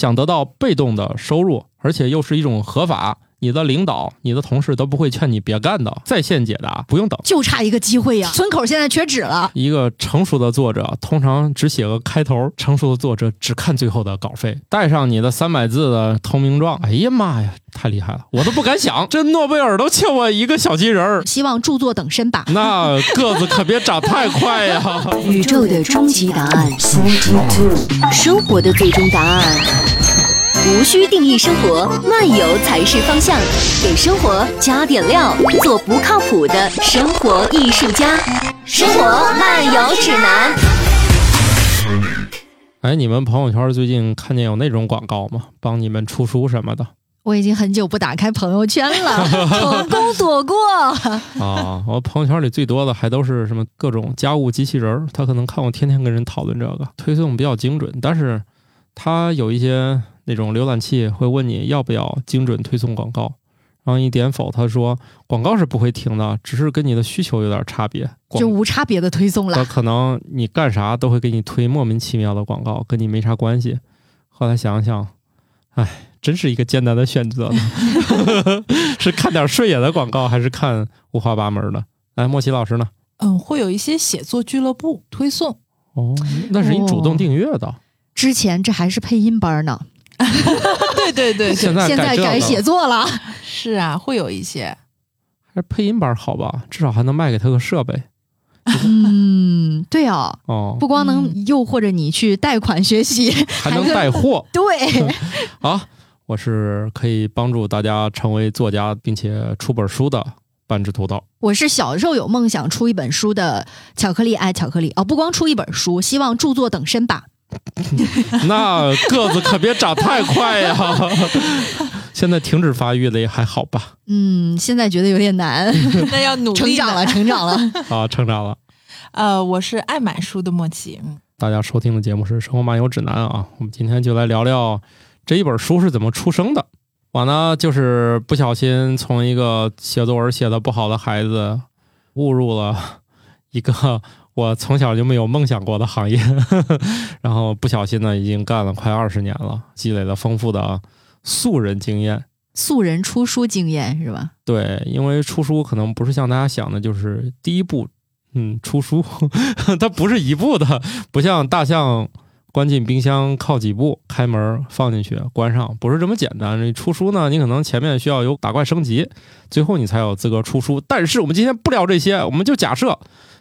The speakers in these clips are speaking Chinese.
想得到被动的收入，而且又是一种合法。你的领导、你的同事都不会劝你别干的。在线解答，不用等，就差一个机会呀！村口现在缺纸了。一个成熟的作者通常只写个开头，成熟的作者只看最后的稿费，带上你的三百字的投名状。哎呀妈呀，太厉害了，我都不敢想，这诺贝尔都欠我一个小金人儿。希望著作等身吧。那个子可别长太快呀！宇宙的终极答案，生活的最终答案。无需定义生活，漫游才是方向。给生活加点料，做不靠谱的生活艺术家。生活漫游指南。哎，你们朋友圈最近看见有那种广告吗？帮你们出书什么的？我已经很久不打开朋友圈了，成功躲过。啊，我朋友圈里最多的还都是什么各种家务机器人他可能看我天天跟人讨论这个，推送比较精准，但是他有一些。那种浏览器会问你要不要精准推送广告，然后一点否，他说广告是不会停的，只是跟你的需求有点差别，就无差别的推送了。可能你干啥都会给你推莫名其妙的广告，跟你没啥关系。后来想想，哎，真是一个艰难的选择呢，是看点顺眼的广告，还是看五花八门的？哎，莫奇老师呢？嗯，会有一些写作俱乐部推送。哦，那是你主动订阅的。之前这还是配音班呢。对 对对，现在现在改写作了，是啊，会有一些，还是配音班好吧，至少还能卖给他个设备。嗯，对啊，哦，不光能诱惑着你去贷款学习，还能带货。对，啊，我是可以帮助大家成为作家，并且出本书的半只土豆。我是小时候有梦想出一本书的巧克力爱巧克力哦，不光出一本书，希望著作等身吧。那个子可别长太快呀！现在停止发育了也还好吧？嗯，现在觉得有点难。那要努力成长了，成长了啊，成长了。呃，我是爱买书的莫奇。大家收听的节目是《生活漫游指南》啊，我们今天就来聊聊这一本书是怎么出生的。我呢，就是不小心从一个写作文写的不好的孩子，误入了一个。我从小就没有梦想过的行业，然后不小心呢，已经干了快二十年了，积累了丰富的素人经验，素人出书经验是吧？对，因为出书可能不是像大家想的，就是第一步，嗯，出书，它不是一步的，不像大象关进冰箱靠几步，开门放进去关上，不是这么简单。你出书呢，你可能前面需要有打怪升级，最后你才有资格出书。但是我们今天不聊这些，我们就假设。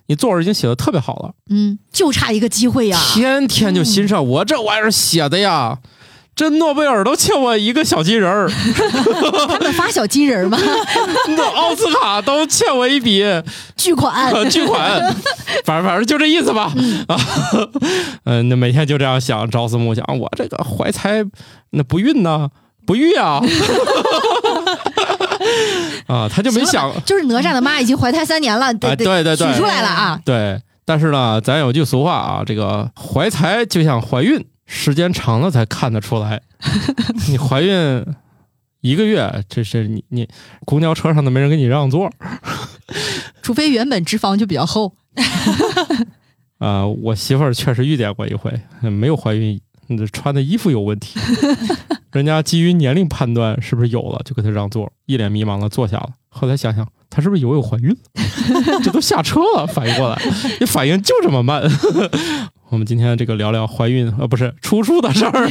你作文已经写的特别好了，嗯，就差一个机会呀！天天就欣赏我这玩意儿写的呀，这诺贝尔都欠我一个小金人儿，他们发小金人吗？那奥斯卡都欠我一笔巨款，巨款，反正反正就这意思吧。啊，嗯，那每天就这样想，朝思暮想，我这个怀才那不孕呢，不育啊。啊，他就没想，就是哪吒的妈已经怀胎三年了，对对对，取出来了啊。对，但是呢，咱有句俗话啊，这个怀才就像怀孕，时间长了才看得出来。你怀孕一个月，这是你你公交车上都没人给你让座，除非原本脂肪就比较厚。啊，我媳妇儿确实遇见过一回，没有怀孕。你这穿的衣服有问题，人家基于年龄判断是不是有了，就给他让座，一脸迷茫的坐下了。后来想想，他是不是以为我怀孕？这都下车了，反应过来，你反应就这么慢。我们今天这个聊聊怀孕呃，不是出处的事儿。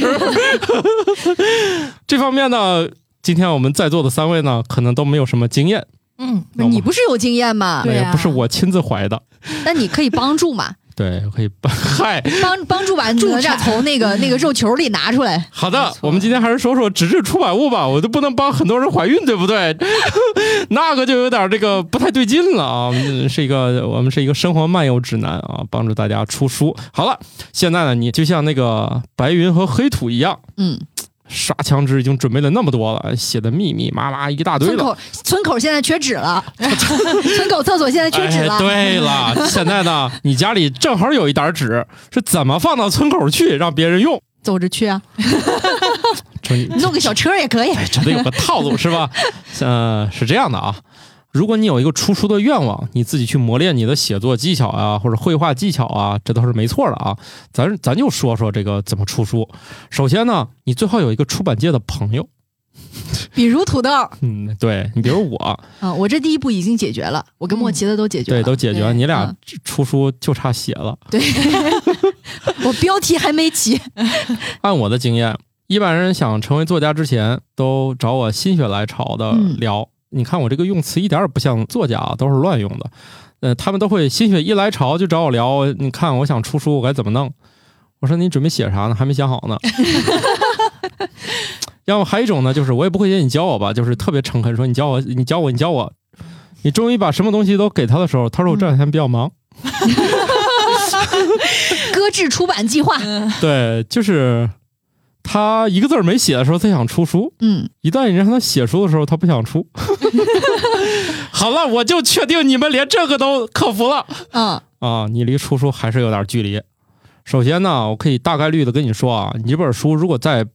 这方面呢，今天我们在座的三位呢，可能都没有什么经验。嗯，你不是有经验吗？对呀，不是我亲自怀的。那你可以帮助嘛？对，可以帮嗨帮帮助把哪吒从那个那个肉球里拿出来。好的，我们今天还是说说纸质出版物吧。我都不能帮很多人怀孕，对不对？那个就有点这个不太对劲了啊。是一个我们是一个生活漫游指南啊，帮助大家出书。好了，现在呢，你就像那个白云和黑土一样，嗯。刷墙纸已经准备了那么多了，写的密密麻麻一大堆了。村口村口现在缺纸了，村口厕所现在缺纸了。对了，现在呢，你家里正好有一沓纸，是怎么放到村口去让别人用？走着去啊，弄个小车也可以。这得有个套路是吧？嗯，是这样的啊，如果你有一个出书的愿望，你自己去磨练你的写作技巧啊，或者绘画技巧啊，这都是没错的啊。咱咱就说说这个怎么出书。首先呢，你最好有一个出版界的朋友。比如土豆，嗯，对你比如我，啊，我这第一步已经解决了，我跟莫奇的都解决了，对，都解决了。你俩嗯出书就差写了。对，我标题还没起，按我的经验，一般人想成为作家之前，都找我心血来潮的嗯聊。你看我这个用词一点儿也不像作家啊，都是乱用的。呃，他们都会心血一来潮就找我聊。你看我想出书，我该怎么弄？我说你准备写啥呢？还没想好呢。要么还有一种呢，就是我也不会写，你教我吧，就是特别诚恳说你教我，你教我，你教我。你终于把什么东西都给他的时候，他说我这两天比较忙。搁置出版计划。对，就是他一个字儿没写的时候，他想出书；嗯，一旦你让他写书的时候，他不想出。好了，我就确定你们连这个都克服了嗯，啊！你离出书还是有点距离。首先呢，我可以大概率的跟你说啊，你这本书如果在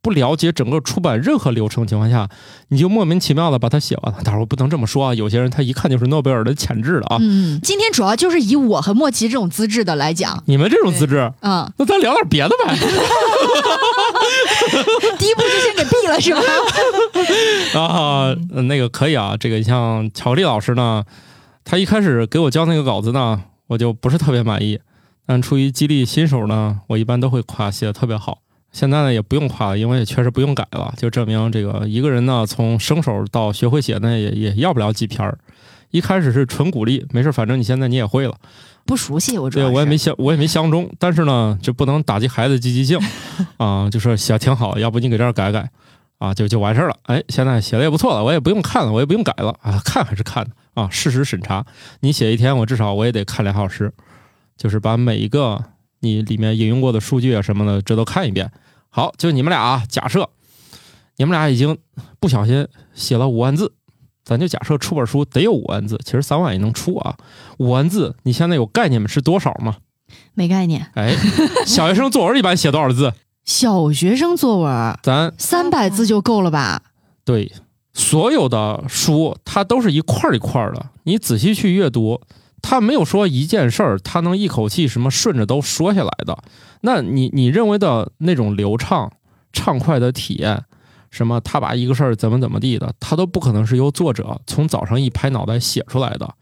不了解整个出版任何流程情况下，你就莫名其妙的把它写完了。当然我不能这么说啊，有些人他一看就是诺贝尔的潜质的啊。嗯，今天主要就是以我和莫奇这种资质的来讲，你们这种资质，嗯，那咱聊点别的呗。第一步就先给毙了是吧？啊，呃那个可以啊。这个像巧克力老师呢，他一开始给我交那个稿子呢，我就不是特别满意。但出于激励新手呢，我一般都会夸写的特别好。现在呢也不用夸了，因为也确实不用改了，就证明这个一个人呢从生手到学会写呢也也要不了几篇儿。一开始是纯鼓励，没事，反正你现在你也会了。不熟悉，我主对我也没相，我也没相中，但是呢，就不能打击孩子积极性啊，就说写挺好，要不你给这儿改改啊，就就完事儿了。哎，现在写的也不错了，我也不用看了，我也不用改了啊，看还是看的啊，事实审查。你写一天，我至少我也得看俩小时，就是把每一个你里面引用过的数据啊什么的，这都看一遍。好，就你们俩啊，假设你们俩已经不小心写了五万字。咱就假设出本书得有五万字，其实三万也能出啊。五万字，你现在有概念吗是多少吗？没概念。哎，小学生作文一般写多少字？小学生作文咱三百字就够了吧？对所有的书，它都是一块儿一块儿的，你仔细去阅读，他没有说一件事儿，他能一口气什么顺着都说下来的。那你你认为的那种流畅畅快的体验，什么他把一个事儿怎么怎么地的，他都不可能是由作者从早上一拍脑袋写出来的。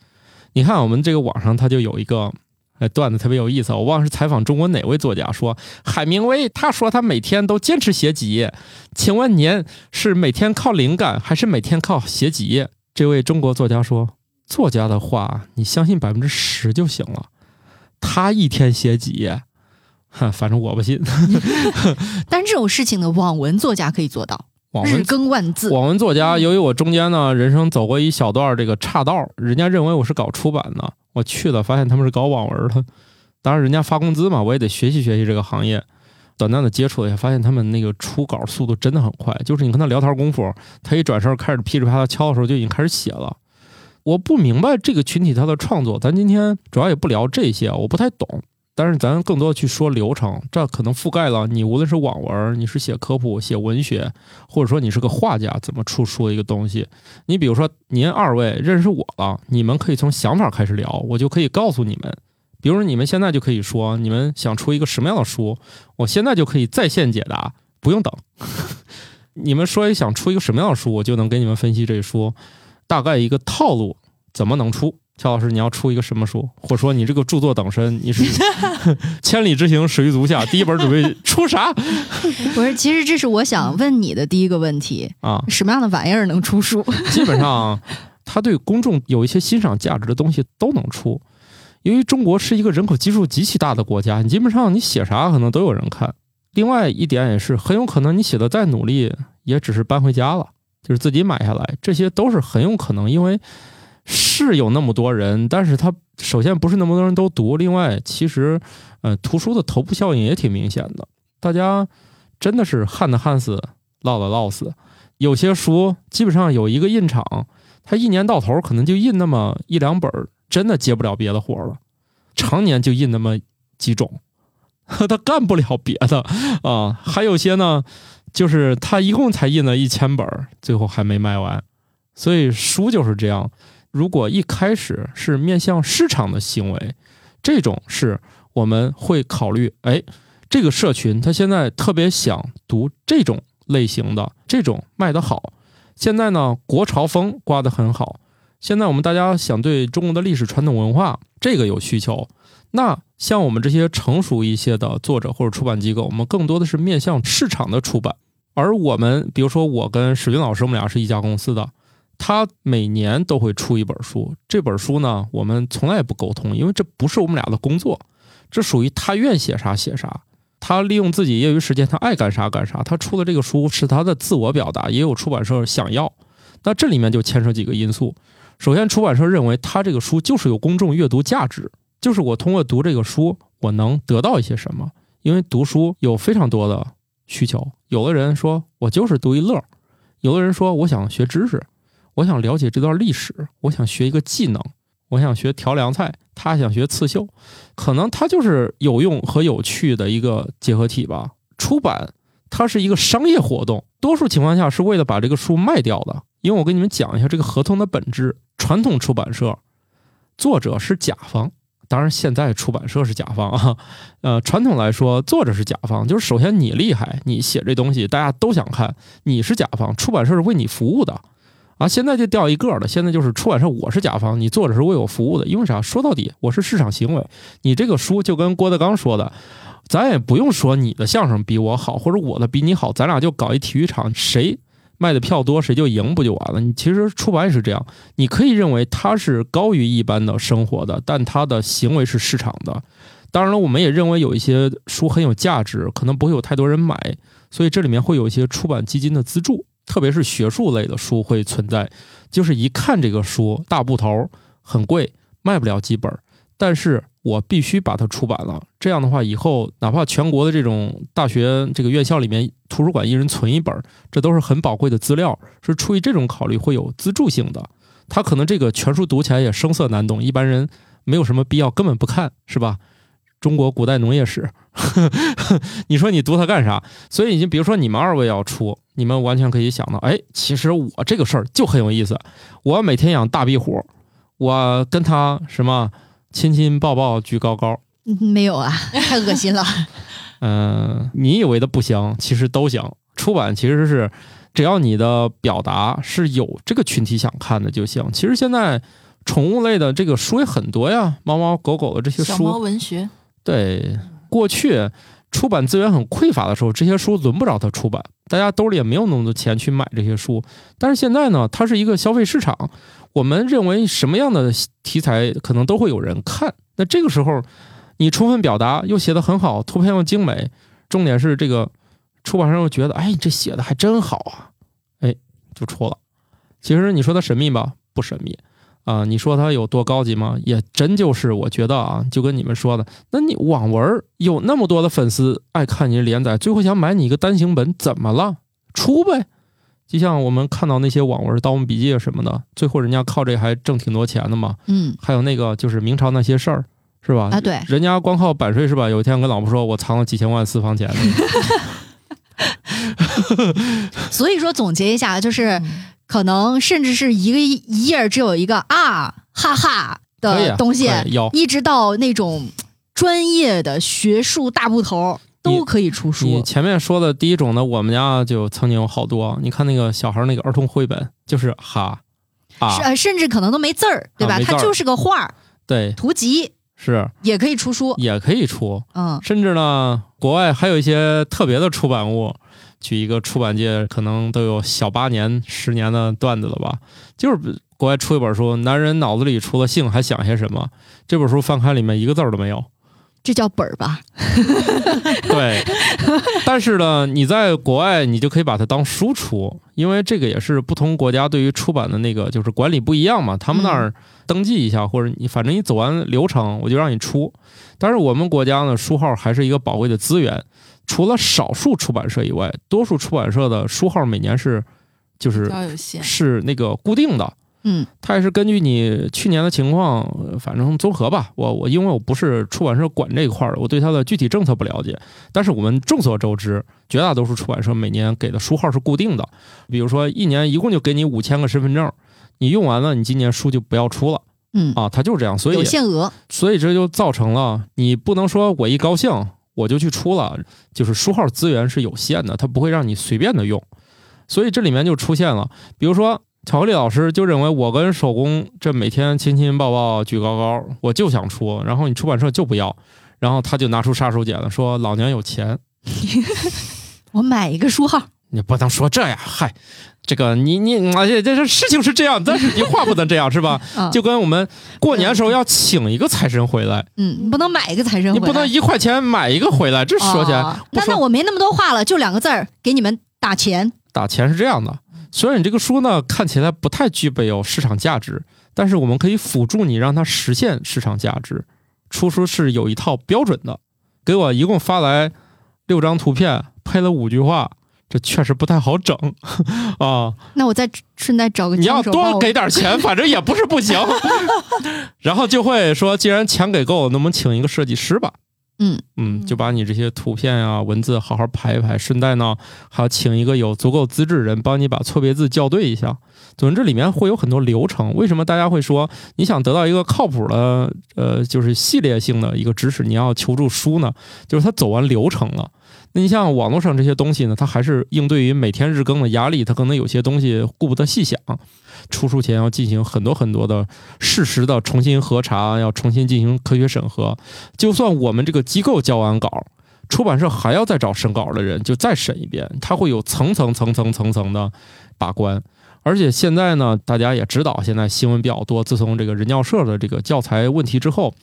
你看我们这个网上，他就有一个。哎，段子特别有意思，我忘了是采访中国哪位作家说，海明威他说他每天都坚持写几页，请问您是每天靠灵感，还是每天靠写几页？这位中国作家说，作家的话你相信百分之十就行了，他一天写几页，哼，反正我不信。但是这种事情呢，网文作家可以做到，日网文更万字。网文作家，由于我中间呢人生走过一小段这个岔道，人家认为我是搞出版的，我去了发现他们是搞网文的。当然人家发工资嘛，我也得学习学习这个行业。短暂的接触了一下，发现他们那个出稿速度真的很快，就是你跟他聊天功夫，他一转身开始噼里啪啦敲的时候就已经开始写了。我不明白这个群体他的创作，咱今天主要也不聊这些，我不太懂。但是咱更多去说流程，这可能覆盖了你无论是网文，你是写科普、写文学，或者说你是个画家，怎么出书的一个东西。你比如说，您二位认识我了，你们可以从想法开始聊，我就可以告诉你们。比如说，你们现在就可以说，你们想出一个什么样的书，我现在就可以在线解答，不用等。你们说想出一个什么样的书，我就能给你们分析这书大概一个套路，怎么能出。乔老师，你要出一个什么书，或者说你这个著作等身，你是 千里之行，始于足下，第一本准备出啥 不是，其实这是我想问你的第一个问题：啊？什么样的玩意儿能出书？基本上，他对公众有一些欣赏价值的东西都能出。由于中国是一个人口基数极其大的国家，你基本上你写啥可能都有人看。另外一点也是，很有可能你写的再努力，也只是搬回家了，就是自己买下来，这些都是很有可能，因为是有那么多人，但是他首先不是那么多人都读，另外其实，呃，图书的头部效应也挺明显的，大家真的是旱的旱死，涝的涝死。有些书基本上有一个印厂，它一年到头可能就印那么一两本，真的接不了别的活了，常年就印那么几种，他干不了别的啊。还有些呢，就是他一共才印了一千本儿，最后还没卖完。所以书就是这样，如果一开始是面向市场的行为，这种是我们会考虑，哎，这个社群他现在特别想读这种类型的，这种卖得好。现在呢，国潮风刮得很好。现在我们大家想对中国的历史传统文化这个有需求，那像我们这些成熟一些的作者或者出版机构，我们更多的是面向市场的出版。而我们，比如说我跟史军老师，我们俩是一家公司的，他每年都会出一本书。这本书呢，我们从来也不沟通，因为这不是我们俩的工作，这属于他愿写啥写啥。他利用自己业余时间，他爱干啥干啥。他出的这个书是他的自我表达，也有出版社想要。那这里面就牵涉几个因素。首先，出版社认为他这个书就是有公众阅读价值，就是我通过读这个书，我能得到一些什么。因为读书有非常多的需求，有的人说我就是读一乐，有的人说我想学知识，我想了解这段历史，我想学一个技能，我想学调凉菜，他想学刺绣，可能它就是有用和有趣的一个结合体吧。出版它是一个商业活动，多数情况下是为了把这个书卖掉的。因为我跟你们讲一下这个合同的本质。传统出版社，作者是甲方，当然现在出版社是甲方啊。呃，传统来说，作者是甲方，就是首先你厉害，你写这东西大家都想看，你是甲方，出版社是为你服务的啊。现在就掉一个了，现在就是出版社我是甲方，你作者是为我服务的。因为啥？说到底，我是市场行为。你这个书就跟郭德纲说的，咱也不用说你的相声比我好，或者我的比你好，咱俩就搞一体育场，谁？卖的票多，谁就赢，不就完了？你其实出版也是这样，你可以认为它是高于一般的生活的，但它的行为是市场的。当然了，我们也认为有一些书很有价值，可能不会有太多人买，所以这里面会有一些出版基金的资助，特别是学术类的书会存在。就是一看这个书大部头很贵，卖不了几本，但是。我必须把它出版了，这样的话，以后哪怕全国的这种大学这个院校里面图书馆一人存一本，这都是很宝贵的资料，是出于这种考虑会有资助性的。他可能这个全书读起来也声色难懂，一般人没有什么必要，根本不看，是吧？中国古代农业史，你说你读它干啥？所以你比如说你们二位要出，你们完全可以想到，哎，其实我这个事儿就很有意思。我每天养大壁虎，我跟他什么？亲亲抱抱举高高，没有啊，太恶心了。嗯，你以为的不行，其实都行。出版其实是，只要你的表达是有这个群体想看的就行。其实现在宠物类的这个书也很多呀，猫猫狗狗的这些书。小猫文学。对，过去出版资源很匮乏的时候，这些书轮不着它出版，大家兜里也没有那么多钱去买这些书。但是现在呢，它是一个消费市场。我们认为什么样的题材可能都会有人看。那这个时候，你充分表达又写得很好，图片又精美，重点是这个出版商又觉得，哎，你这写的还真好啊，哎，就出了。其实你说它神秘吧，不神秘啊。你说它有多高级吗？也真就是我觉得啊，就跟你们说的，那你网文有那么多的粉丝爱看你连载，最后想买你一个单行本，怎么了？出呗。就像我们看到那些网文《盗墓笔记》什么的，最后人家靠这还挣挺多钱的嘛。嗯，还有那个就是明朝那些事儿，是吧？啊，对，人家光靠版税是吧？有一天跟老婆说，我藏了几千万私房钱。所以说总结一下，就是可能甚至是一个一页只有一个啊哈哈的东西，一直到那种专业的学术大部头。都可以出书。你前面说的第一种呢，我们家就曾经有好多。你看那个小孩那个儿童绘本，就是哈啊，甚至可能都没字儿，对吧？它就是个画儿，对，图集是也可以出书，也可以出。嗯，甚至呢，国外还有一些特别的出版物，举一个出版界可能都有小八年、十年的段子了吧？就是国外出一本书，男人脑子里除了性还想些什么？这本书翻开里面一个字儿都没有。这叫本儿吧？对，但是呢，你在国外你就可以把它当书出，因为这个也是不同国家对于出版的那个就是管理不一样嘛。他们那儿登记一下，或者你反正你走完流程，我就让你出。但是我们国家呢，书号还是一个宝贵的资源。除了少数出版社以外，多数出版社的书号每年是就是是那个固定的。嗯，它也是根据你去年的情况，反正综合吧。我我因为我不是出版社管这一块的，我对它的具体政策不了解。但是我们众所周知，绝大多数出版社每年给的书号是固定的，比如说一年一共就给你五千个身份证，你用完了，你今年书就不要出了。嗯啊，它就是这样，所以有限额，所以这就造成了你不能说我一高兴我就去出了，就是书号资源是有限的，它不会让你随便的用。所以这里面就出现了，比如说巧克力老师就认为我跟手工这每天亲亲抱抱举高高，我就想出，然后你出版社就不要，然后他就拿出杀手锏了，说老娘有钱，我买一个书号。你不能说这样，嗨，这个你你而且这这事情是这样，但是你话不能这样，是吧？就跟我们过年时候要请一个财神回来，嗯，你不能买一个财神，你不能一块钱买一个回来，这说起来，那那我没那么多话了，就两个字儿，给你们打钱。打钱是这样的，虽然你这个书呢看起来不太具备有市场价值，但是我们可以辅助你让它实现市场价值。出书是有一套标准的，给我一共发来六张图片，配了五句话。这确实不太好整啊！那我再顺带找个你 要多给点钱，反正也不是不行。然后就会说，既然钱给够，能不能请一个设计师吧？嗯嗯，就把你这些图片啊、文字好好排一排，顺带呢还要请一个有足够资质的人帮你把错别字校对一下。总之，里面会有很多流程。为什么大家会说你想得到一个靠谱的呃，就是系列性的一个知识，你要求助书呢？就是他走完流程了。那你像网络上这些东西呢，它还是应对于每天日更的压力，它可能有些东西顾不得细想。出书前要进行很多很多的事实的重新核查，要重新进行科学审核。就算我们这个机构交完稿，出版社还要再找审稿的人，就再审一遍，它会有层层层层层层的把关。而且现在呢，大家也知道，现在新闻比较多。自从这个人教社的这个教材问题之后，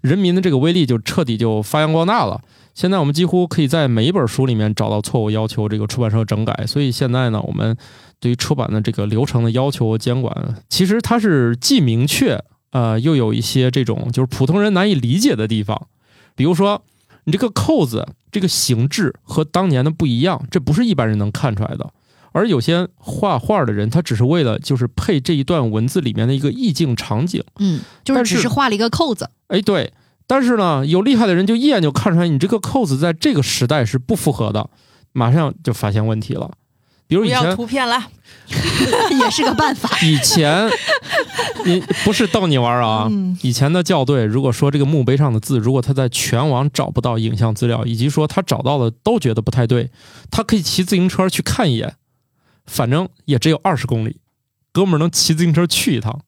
人民的这个威力就彻底就发扬光大了。现在我们几乎可以在每一本书里面找到错误，要求这个出版社整改。所以现在呢，我们对于出版的这个流程的要求和监管，其实它是既明确，呃，又有一些这种就是普通人难以理解的地方。比如说，你这个扣子这个形制和当年的不一样，这不是一般人能看出来的。而有些画画的人，他只是为了就是配这一段文字里面的一个意境场景，嗯，就是只是画了一个扣子。哎，对。但是呢，有厉害的人就一眼就看出来，你这个扣子在这个时代是不符合的，马上就发现问题了。比如以前图片了，也是个办法。以前 你不是逗你玩啊？以前的校对，如果说这个墓碑上的字，如果他在全网找不到影像资料，以及说他找到了都觉得不太对，他可以骑自行车去看一眼，反正也只有二十公里，哥们儿能骑自行车去一趟。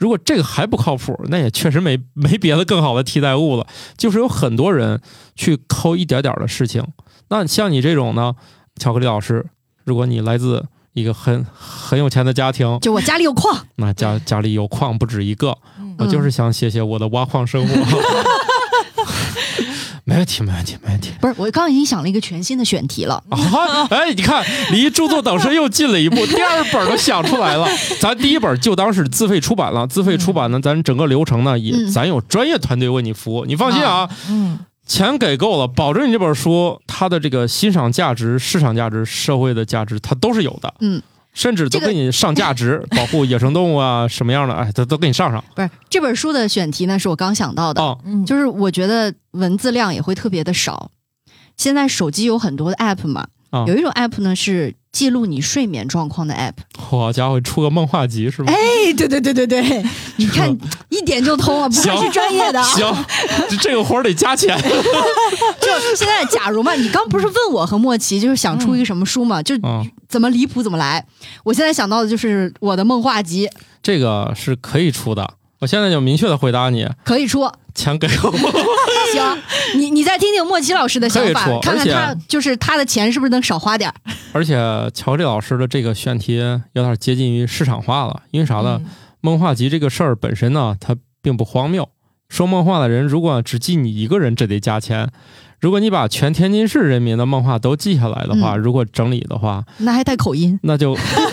如果这个还不靠谱，那也确实没 没别的更好的替代物了。就是有很多人去抠一点点的事情。那像你这种呢，巧克力老师，如果你来自一个很很有钱的家庭，就我家里有矿，那家家里有矿不止一个，我就是想写写我的挖矿生活。没问题，没问题，没问题。不是，我刚刚已经想了一个全新的选题了。啊，哎，你看，离著作等身又近了一步，第二本都想出来了。咱第一本就当是自费出版了，自费出版呢，咱整个流程呢也，咱有专业团队为你服务，你放心啊。嗯，钱给够了，保证你这本书它的这个欣赏价值、市场价值、社会的价值，它都是有的。嗯。甚至都给你上价值，保护野生动物啊，什么样的，哎，都都给你上上。不是这本书的选题呢，是我刚想到的，就是我觉得文字量也会特别的少。现在手机有很多的 app 嘛，有一种 app 呢是记录你睡眠状况的 app。好家伙，出个梦话集是吧？哎，对对对对对，你看一点就通了，不愧是专业的。行，这个活儿得加钱。就现在，假如嘛，你刚不是问我和莫奇，就是想出一个什么书嘛，就怎么离谱怎么来。我现在想到的就是我的梦话集，这个是可以出的。我现在就明确的回答你，可以出，钱给我。行，你你再听听莫奇老师的想法，看看他就是他的钱是不是能少花点 而且乔丽老师的这个选题有点接近于市场化了，因为啥呢？梦话集这个事儿本身呢，它并不荒谬。说梦话的人如果只记你一个人，这得加钱。如果你把全天津市人民的梦话都记下来的话，如果整理的话，那还带口音，那就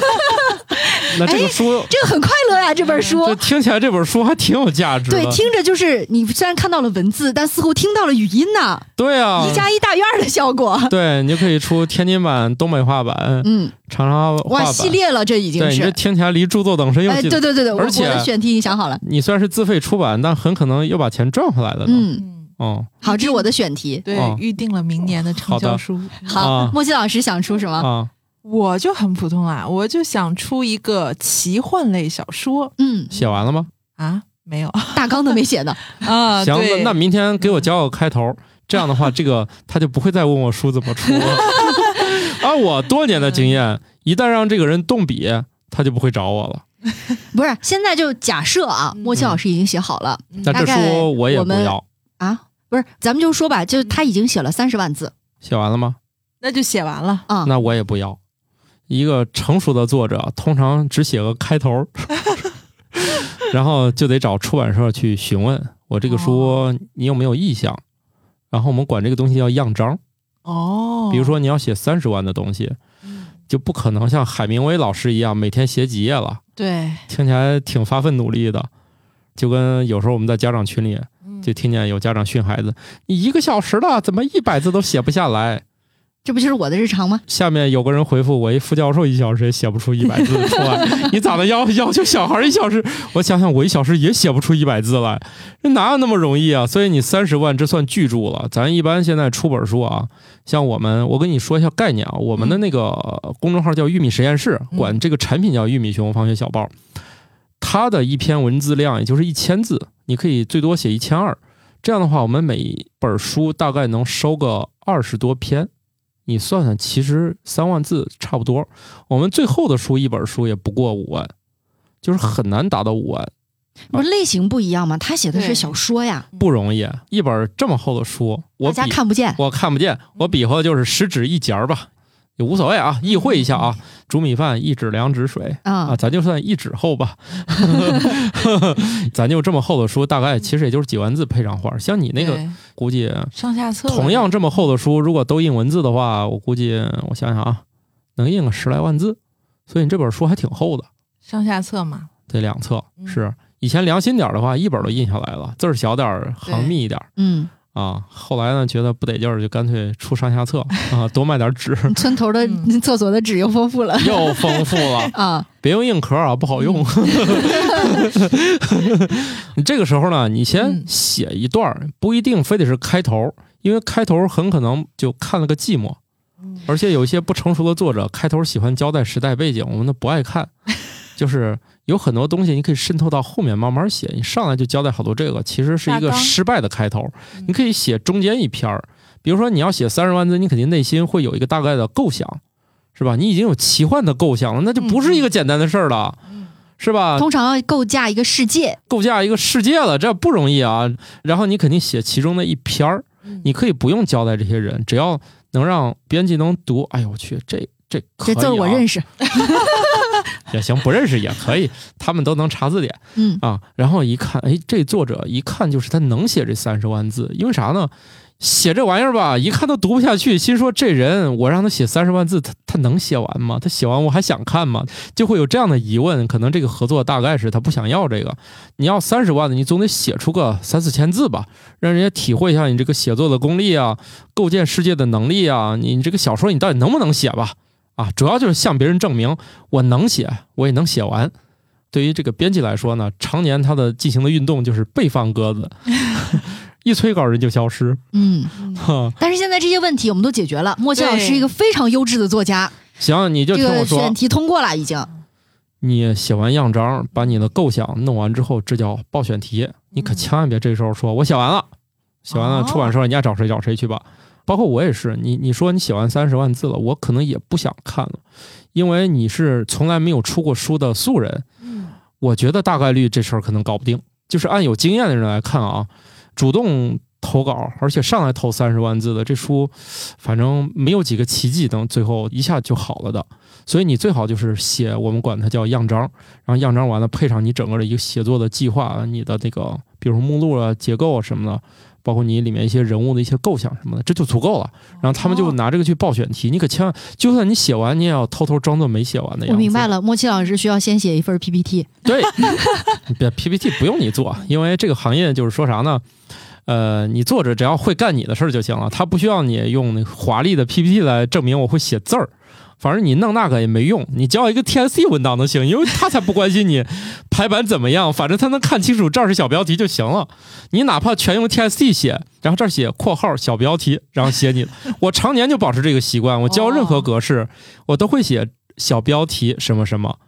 那这个书，这个很快乐呀，这本书。这听起来这本书还挺有价值。对，听着就是你虽然看到了文字，但似乎听到了语音呢。对啊，一加一大于二的效果。对，你就可以出天津版、东北话版，嗯，长沙话版系列了，这已经是。对，你这听起来离著作等身又近。对对对对，而且我的选题已经想好了。你虽然是自费出版，但很可能又把钱赚回来了。嗯。哦，好，这是我的选题。对，预定了明年的畅销书。好，莫西老师想出什么？啊，我就很普通啊，我就想出一个奇幻类小说。嗯，写完了吗？啊，没有，大纲都没写呢。啊，行，那明天给我交个开头，这样的话，这个他就不会再问我书怎么出了。按 我多年的经验，一旦让这个人动笔，他就不会找我了。不是，现在就假设啊，莫奇老师已经写好了，那这书我也不要啊。不是，咱们就说吧，就他已经写了三十万字，写完了吗？那就写完了啊。那我也不要。一个成熟的作者通常只写个开头，然后就得找出版社去询问我这个书你有没有意向，然后我们管这个东西叫样章。哦。比如说你要写三十万的东西，就不可能像海明威老师一样每天写几页了。对。听起来挺发奋努力的，就跟有时候我们在家长群里。就听见有家长训孩子：“你一个小时了，怎么一百字都写不下来？”这不就是我的日常吗？下面有个人回复：“我一副教授一小时也写不出一百字出来，你咋的要要求小孩一小时？我想想，我一小时也写不出一百字来，这哪有那么容易啊？所以你三十万这算巨著了。咱一般现在出本书啊，像我们，我跟你说一下概念啊，我们的那个公众号叫玉米实验室，管这个产品叫玉米熊放学小报。”它的一篇文字量也就是一千字，你可以最多写一千二。这样的话，我们每本书大概能收个二十多篇。你算算，其实三万字差不多。我们最后的书一本书也不过五万，就是很难达到五万。不是类型不一样吗？他写的是小说呀，不容易。一本这么厚的书，我大家看不见，我看不见，我比划的就是十指一节儿吧。也无所谓啊，意会一下啊，煮米饭一指两指水啊，咱就算一指厚吧，咱就这么厚的书，大概其实也就是几万字配上画。像你那个，估计上下册同样这么厚的书，如果都印文字的话，我估计我想想啊，能印个十来万字。所以你这本书还挺厚的，上下册嘛，对两册。是以前良心点的话，一本都印下来了，字儿小点儿，行密一点。嗯。啊，后来呢，觉得不得劲儿，就干脆出上下册 啊，多卖点纸。村头的厕所的纸又丰富了，又丰富了啊！别用硬壳啊，不好用。你 这个时候呢，你先写一段，不一定非得是开头，因为开头很可能就看了个寂寞。而且有一些不成熟的作者，开头喜欢交代时代背景，我们都不爱看，就是。有很多东西你可以渗透到后面慢慢写，你上来就交代好多这个，其实是一个失败的开头。你可以写中间一篇儿，比如说你要写三十万字，你肯定内心会有一个大概的构想，是吧？你已经有奇幻的构想了，那就不是一个简单的事儿了，是吧？通常要构架一个世界，构架一个世界了，这不容易啊。然后你肯定写其中的一篇儿，你可以不用交代这些人，只要能让编辑能读。哎呦我去，这这这字我认识。也行，不认识也可以，他们都能查字典。嗯啊，然后一看，哎，这作者一看就是他能写这三十万字，因为啥呢？写这玩意儿吧，一看都读不下去，心说这人我让他写三十万字，他他能写完吗？他写完我还想看吗？就会有这样的疑问。可能这个合作大概是他不想要这个，你要三十万的，你总得写出个三四千字吧，让人家体会一下你这个写作的功力啊，构建世界的能力啊，你这个小说你到底能不能写吧？啊，主要就是向别人证明我能写，我也能写完。对于这个编辑来说呢，常年他的进行的运动就是被放鸽子，一催稿人就消失。嗯，但是现在这些问题我们都解决了。莫西老师是一个非常优质的作家。行，你就听我说，选题通过了已经。你写完样章，把你的构想弄完之后，这叫报选题。你可千万别这时候说，我写完了，写完了，出版社你爱找谁找谁去吧。包括我也是，你你说你写完三十万字了，我可能也不想看了，因为你是从来没有出过书的素人。嗯，我觉得大概率这事儿可能搞不定。就是按有经验的人来看啊，主动投稿，而且上来投三十万字的这书，反正没有几个奇迹能最后一下就好了的。所以你最好就是写，我们管它叫样章，然后样章完了配上你整个的一个写作的计划，你的那个比如目录啊、结构啊什么的。包括你里面一些人物的一些构想什么的，这就足够了。然后他们就拿这个去报选题，你可千万，就算你写完，你也要偷偷装作没写完的样子。我明白了，莫奇老师需要先写一份 PPT。对，别 PPT 不用你做，因为这个行业就是说啥呢？呃，你作者只要会干你的事儿就行了，他不需要你用那华丽的 PPT 来证明我会写字儿。反正你弄那个也没用，你交一个 TSC 文档能行，因为他才不关心你 排版怎么样，反正他能看清楚这儿是小标题就行了。你哪怕全用 TSC 写，然后这儿写括号小标题，然后写你。我常年就保持这个习惯，我交任何格式，我都会写小标题什么什么，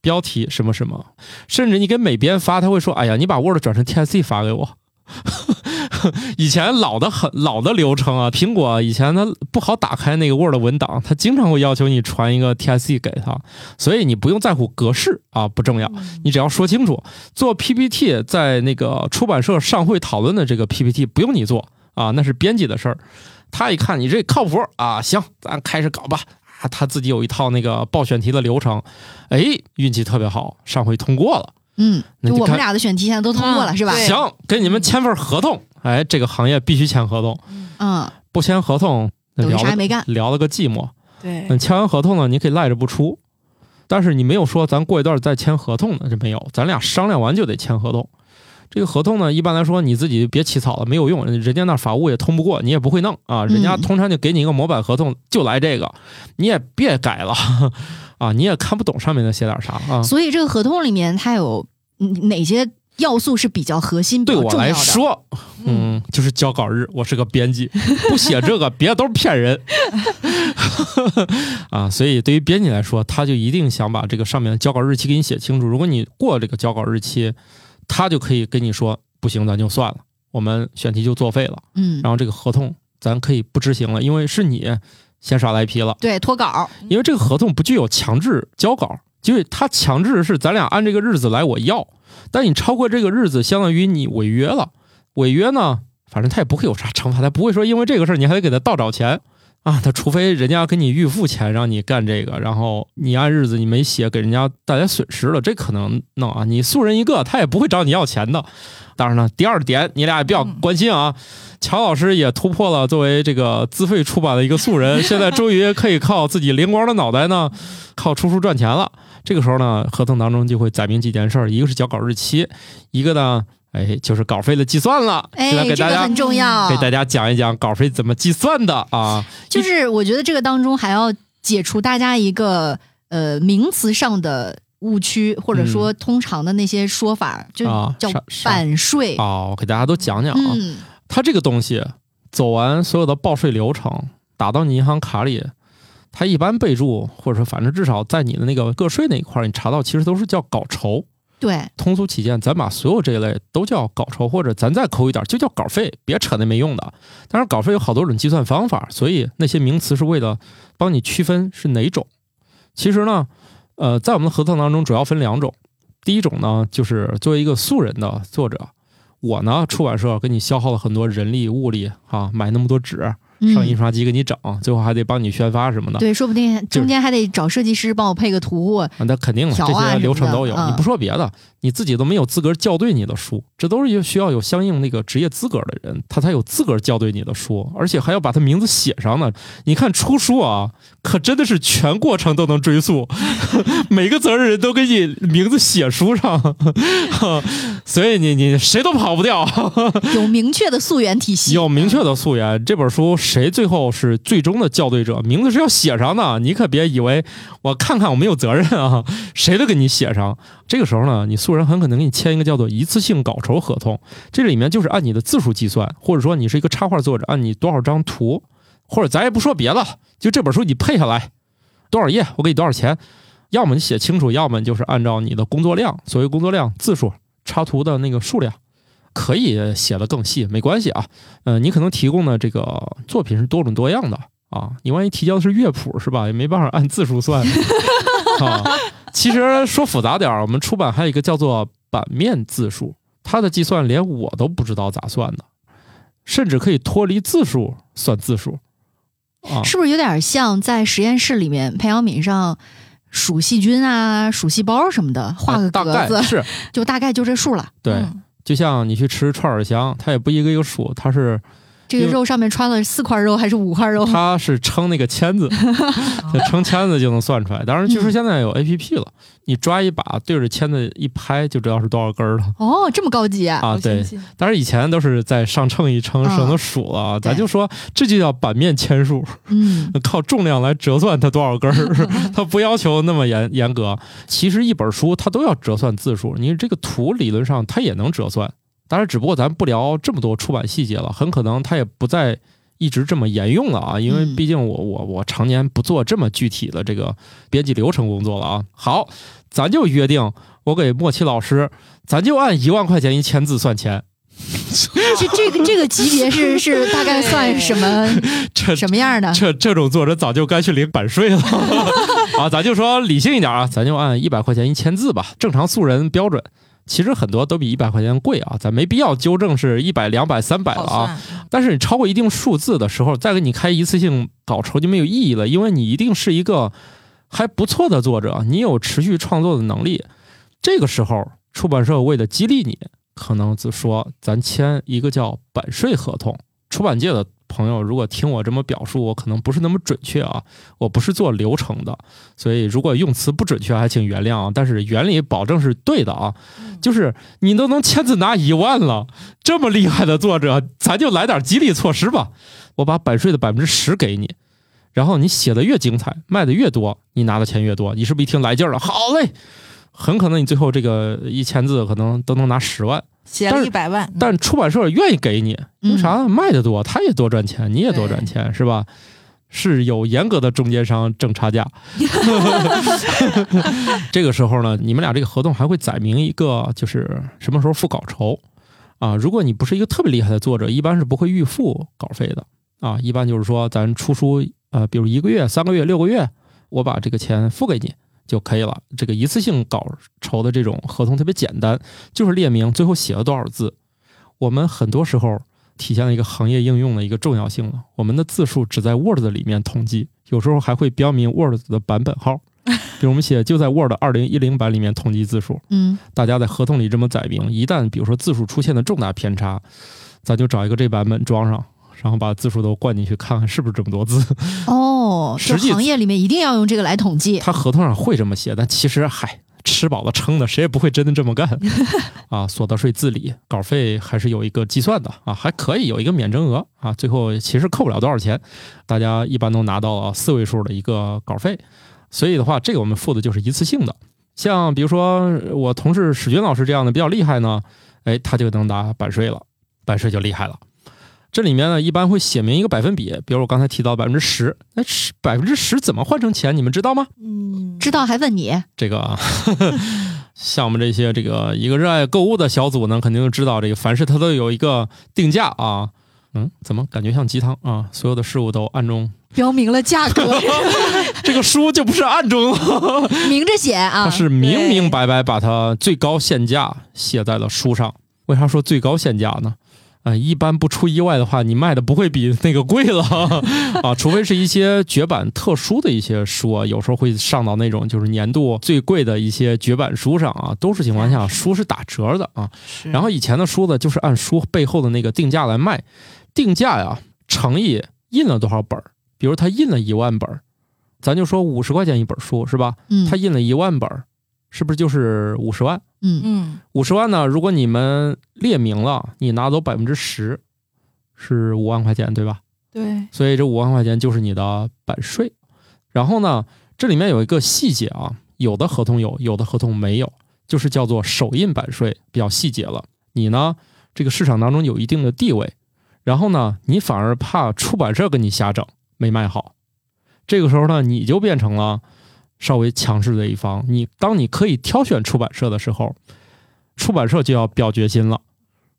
标题什么什么，甚至你给美编发，他会说：“哎呀，你把 Word 转成 TSC 发给我。” 以前老的很老的流程啊，苹果以前它不好打开那个 Word 文档，它经常会要求你传一个 TSC 给它，所以你不用在乎格式啊，不重要，你只要说清楚。做 PPT 在那个出版社上会讨论的这个 PPT 不用你做啊，那是编辑的事儿。他一看你这靠谱啊，行，咱开始搞吧。啊，他自己有一套那个报选题的流程，哎，运气特别好，上回通过了。嗯，就我们俩的选题现在都通过了，是吧？行，给你们签份合同。哎，这个行业必须签合同。嗯，不签合同，聊啥也没干，聊了个寂寞。对，嗯，签完合同呢，你可以赖着不出，但是你没有说咱过一段再签合同呢，这没有，咱俩商量完就得签合同。这个合同呢，一般来说你自己别起草了，没有用，人家那法务也通不过，你也不会弄啊。人家通常就给你一个模板合同，就来这个，你也别改了 啊，你也看不懂上面的写点啥啊。所以这个合同里面它有哪些？要素是比较核心，对我来说，嗯，就是交稿日。我是个编辑，不写这个，别的都是骗人 啊。所以对于编辑来说，他就一定想把这个上面的交稿日期给你写清楚。如果你过这个交稿日期，他就可以跟你说不行，咱就算了，我们选题就作废了。嗯，然后这个合同咱可以不执行了，因为是你先耍赖皮了。对，脱稿。因为这个合同不具有强制交稿，就是他强制是咱俩按这个日子来，我要。但你超过这个日子，相当于你违约了。违约呢，反正他也不会有啥惩罚，他不会说因为这个事儿你还得给他倒找钱啊。他除非人家给你预付钱让你干这个，然后你按日子你没写，给人家带来损失了，这可能弄啊。你素人一个，他也不会找你要钱的。当然了，第二点你俩也比较关心啊。乔老师也突破了作为这个自费出版的一个素人，现在终于可以靠自己灵光的脑袋呢，靠出书赚钱了。这个时候呢，合同当中就会载明几件事儿，一个是交稿日期，一个呢，哎，就是稿费的计算了。哎，这个很重要，给大家讲一讲稿费怎么计算的啊。就是我觉得这个当中还要解除大家一个呃名词上的误区，或者说通常的那些说法，就叫版税。哦，我给大家都讲讲啊。它这个东西走完所有的报税流程，打到你银行卡里。它一般备注，或者说反正至少在你的那个个税那一块儿，你查到其实都是叫稿酬。对，通俗起见，咱把所有这一类都叫稿酬，或者咱再抠一点就叫稿费，别扯那没用的。但是稿费有好多种计算方法，所以那些名词是为了帮你区分是哪种。其实呢，呃，在我们的合同当中主要分两种。第一种呢，就是作为一个素人的作者，我呢出版社给你消耗了很多人力物力啊，买那么多纸。上印刷机给你整，最后还得帮你宣发什么的。对，说不定中间还得找设计师帮我配个图。那肯定了，这些流程都有。你不说别的，你自己都没有资格校对你的书，这都是需要有相应那个职业资格的人，他才有资格校对你的书，而且还要把他名字写上呢。你看出书啊，可真的是全过程都能追溯，每个责任人都给你名字写书上，所以你你谁都跑不掉。有明确的溯源体系，有明确的溯源，这本书。谁最后是最终的校对者？名字是要写上的，你可别以为我看看我没有责任啊！谁都给你写上。这个时候呢，你素人很可能给你签一个叫做一次性稿酬合同，这里面就是按你的字数计算，或者说你是一个插画作者，按你多少张图，或者咱也不说别的，就这本书你配下来多少页，我给你多少钱。要么你写清楚，要么就是按照你的工作量，所谓工作量字数，插图的那个数量。可以写的更细，没关系啊。嗯，你可能提供的这个作品是多种多样的啊。你万一提交的是乐谱是吧？也没办法按字数算 啊。其实说复杂点儿，我们出版还有一个叫做版面字数，它的计算连我都不知道咋算的，甚至可以脱离字数算字数啊。是不是有点像在实验室里面培养皿上数细菌啊、数细胞什么的，画个格子是，就大概就这数了。对。就像你去吃串儿香，它也不一个一个数，它是。这个肉上面穿了四块肉还是五块肉？它是称那个签子，称签子就能算出来。当然，据说现在有 A P P 了，你抓一把对着签子一拍，就知道是多少根了。哦，这么高级啊！对，当然以前都是在上秤一称，省得数了。咱就说这就叫板面签数，嗯，靠重量来折算它多少根儿，它不要求那么严严格。其实一本书它都要折算字数，你这个图理论上它也能折算。当然，只不过咱不聊这么多出版细节了，很可能它也不再一直这么沿用了啊，因为毕竟我我我常年不做这么具体的这个编辑流程工作了啊。好，咱就约定，我给莫奇老师，咱就按一万块钱一千字算钱。这这个这个级别是是大概算什么 这什么样的？这这种作者早就该去领版税了 啊！咱就说理性一点啊，咱就按一百块钱一千字吧，正常素人标准。其实很多都比一百块钱贵啊，咱没必要纠正是一百、两百、三百了啊。但是你超过一定数字的时候，再给你开一次性稿酬就没有意义了，因为你一定是一个还不错的作者，你有持续创作的能力。这个时候，出版社为了激励你，可能就说咱签一个叫版税合同。出版界的。朋友，如果听我这么表述，我可能不是那么准确啊，我不是做流程的，所以如果用词不准确，还请原谅啊。但是原理保证是对的啊，就是你都能签字拿一万了，这么厉害的作者，咱就来点激励措施吧。我把版税的百分之十给你，然后你写的越精彩，卖的越多，你拿的钱越多。你是不是一听来劲了？好嘞，很可能你最后这个一千字可能都能拿十万。写了一百万，但出版社愿意给你，为啥？卖的多，他也多赚钱，你也多赚钱，是吧？是有严格的中间商挣差价。这个时候呢，你们俩这个合同还会载明一个，就是什么时候付稿酬啊？如果你不是一个特别厉害的作者，一般是不会预付稿费的啊。一般就是说，咱出书，呃，比如一个月、三个月、六个月，我把这个钱付给你。就可以了。这个一次性稿酬的这种合同特别简单，就是列明最后写了多少字。我们很多时候体现了一个行业应用的一个重要性了。我们的字数只在 Word 里面统计，有时候还会标明 Word 的版本号。比如我们写就在 Word 二零一零版里面统计字数。嗯，大家在合同里这么载明，一旦比如说字数出现了重大偏差，咱就找一个这版本装上。然后把字数都灌进去，看看是不是这么多字。哦，实际行业里面一定要用这个来统计。他合同上会这么写，但其实嗨，吃饱了撑的，谁也不会真的这么干。啊，所得税自理，稿费还是有一个计算的啊，还可以有一个免征额啊，最后其实扣不了多少钱，大家一般都拿到了四位数的一个稿费。所以的话，这个我们付的就是一次性的。像比如说我同事史军老师这样的比较厉害呢，哎，他就能拿版税了，版税就厉害了。这里面呢，一般会写明一个百分比，比如我刚才提到百分之十，那十百分之十怎么换成钱？你们知道吗？嗯，知道还问你这个。像我们这些这个一个热爱购物的小组呢，肯定知道这个凡事它都有一个定价啊。嗯，怎么感觉像鸡汤啊？所有的事物都暗中标明了价格，这个书就不是暗中 明着写啊，它是明明白白把它最高限价写在了书上。为啥说最高限价呢？啊，一般不出意外的话，你卖的不会比那个贵了 啊，除非是一些绝版特殊的一些书啊，有时候会上到那种就是年度最贵的一些绝版书上啊，多数情况下书是打折的啊。然后以前的书呢，就是按书背后的那个定价来卖，定价呀乘以印了多少本儿，比如他印了一万本儿，咱就说五十块钱一本书是吧？嗯，他印了一万本儿，是不是就是五十万？嗯嗯，五十万呢？如果你们列明了，你拿走百分之十，是五万块钱，对吧？对。所以这五万块钱就是你的版税。然后呢，这里面有一个细节啊，有的合同有，有的合同没有，就是叫做首印版税，比较细节了。你呢，这个市场当中有一定的地位，然后呢，你反而怕出版社跟你瞎整，没卖好，这个时候呢，你就变成了。稍微强势的一方，你当你可以挑选出版社的时候，出版社就要表决心了，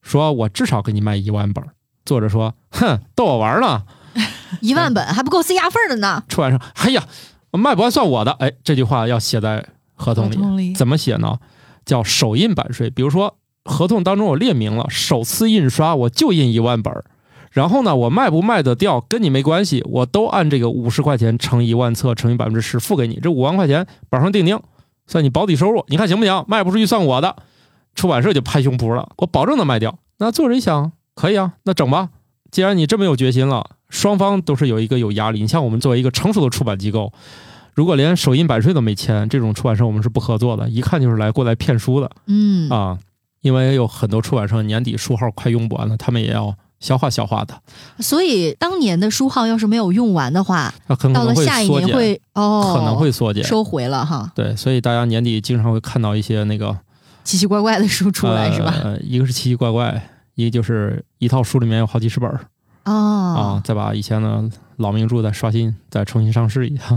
说我至少给你卖一万本。作者说：“哼，逗我玩呢，一万本还不够塞牙缝的呢。”出版社：“哎呀，卖不完算我的。”哎，这句话要写在合同里，怎么写呢？叫首印版税。比如说，合同当中我列明了，首次印刷我就印一万本。然后呢，我卖不卖得掉跟你没关系，我都按这个五十块钱乘一万册乘以百分之十付给你，这五万块钱板上钉钉，算你保底收入，你看行不行？卖不出去算我的。出版社就拍胸脯了，我保证能卖掉。那作者一想，可以啊，那整吧。既然你这么有决心了，双方都是有一个有压力。你像我们作为一个成熟的出版机构，如果连首印版税都没签，这种出版社我们是不合作的，一看就是来过来骗书的。嗯啊，因为有很多出版社年底书号快用不完了，他们也要。消化消化的，所以当年的书号要是没有用完的话，到了下一年会哦，可能会缩减收回了哈。对，所以大家年底经常会看到一些那个奇奇怪怪的书出来，是吧？一个是奇奇怪怪，一个就是一套书里面有好几十本儿啊，再把以前的。老名著再刷新，再重新上市一下。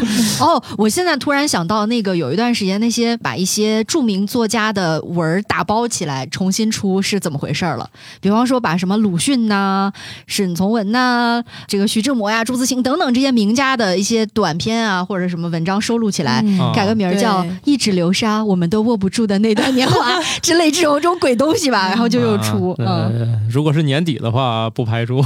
哦，我现在突然想到，那个有一段时间，那些把一些著名作家的文儿打包起来重新出是怎么回事了？比方说，把什么鲁迅呐、沈从文呐、这个徐志摩呀、朱自清等等这些名家的一些短篇啊，或者什么文章收录起来，改个名儿叫《一指流沙我们都握不住的那段年华》之类这种这种鬼东西吧，然后就又出。嗯，如果是年底的话，不排除。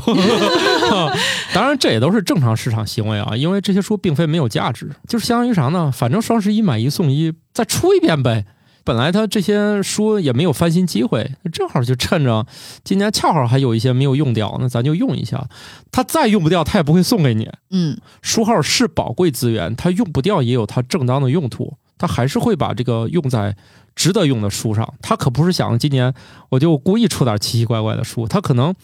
当然。这也都是正常市场行为啊，因为这些书并非没有价值，就是相当于啥呢？反正双十一买一送一，再出一遍呗。本来他这些书也没有翻新机会，正好就趁着今年恰好还有一些没有用掉，那咱就用一下。他再用不掉，他也不会送给你。嗯，书号是宝贵资源，他用不掉也有他正当的用途，他还是会把这个用在值得用的书上。他可不是想今年我就故意出点奇奇怪怪的书，他可能，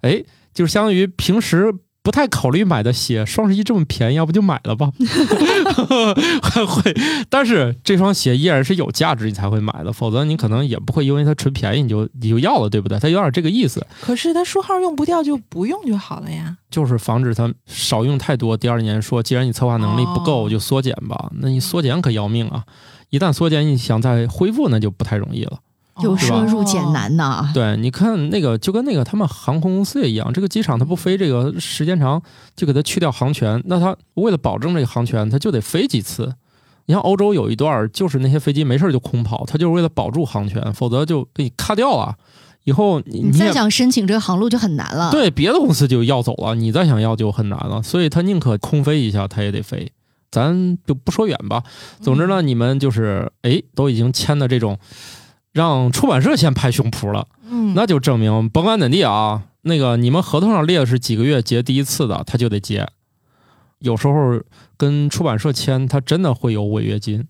哎，就是相当于平时。不太考虑买的鞋，双十一这么便宜，要不就买了吧？会，但是这双鞋依然是有价值，你才会买的，否则你可能也不会因为它纯便宜你就你就要了，对不对？它有点这个意思。可是它书号用不掉就不用就好了呀。就是防止它少用太多。第二年说，既然你策划能力不够，就缩减吧。那你缩减可要命啊！一旦缩减，你想再恢复，那就不太容易了。由奢入俭难呐。对，你看那个，就跟那个他们航空公司也一样，这个机场它不飞这个时间长，就给它去掉航权。那它为了保证这个航权，它就得飞几次。你像欧洲有一段，就是那些飞机没事就空跑，它就是为了保住航权，否则就给你咔掉了。以后你再想申请这个航路就很难了。对，别的公司就要走了，你再想要就很难了。所以他宁可空飞一下，他也得飞。咱就不说远吧。总之呢，你们就是哎，都已经签的这种。让出版社先拍胸脯了，嗯，那就证明甭管怎地啊，那个你们合同上列的是几个月结第一次的，他就得结。有时候跟出版社签，他真的会有违约金。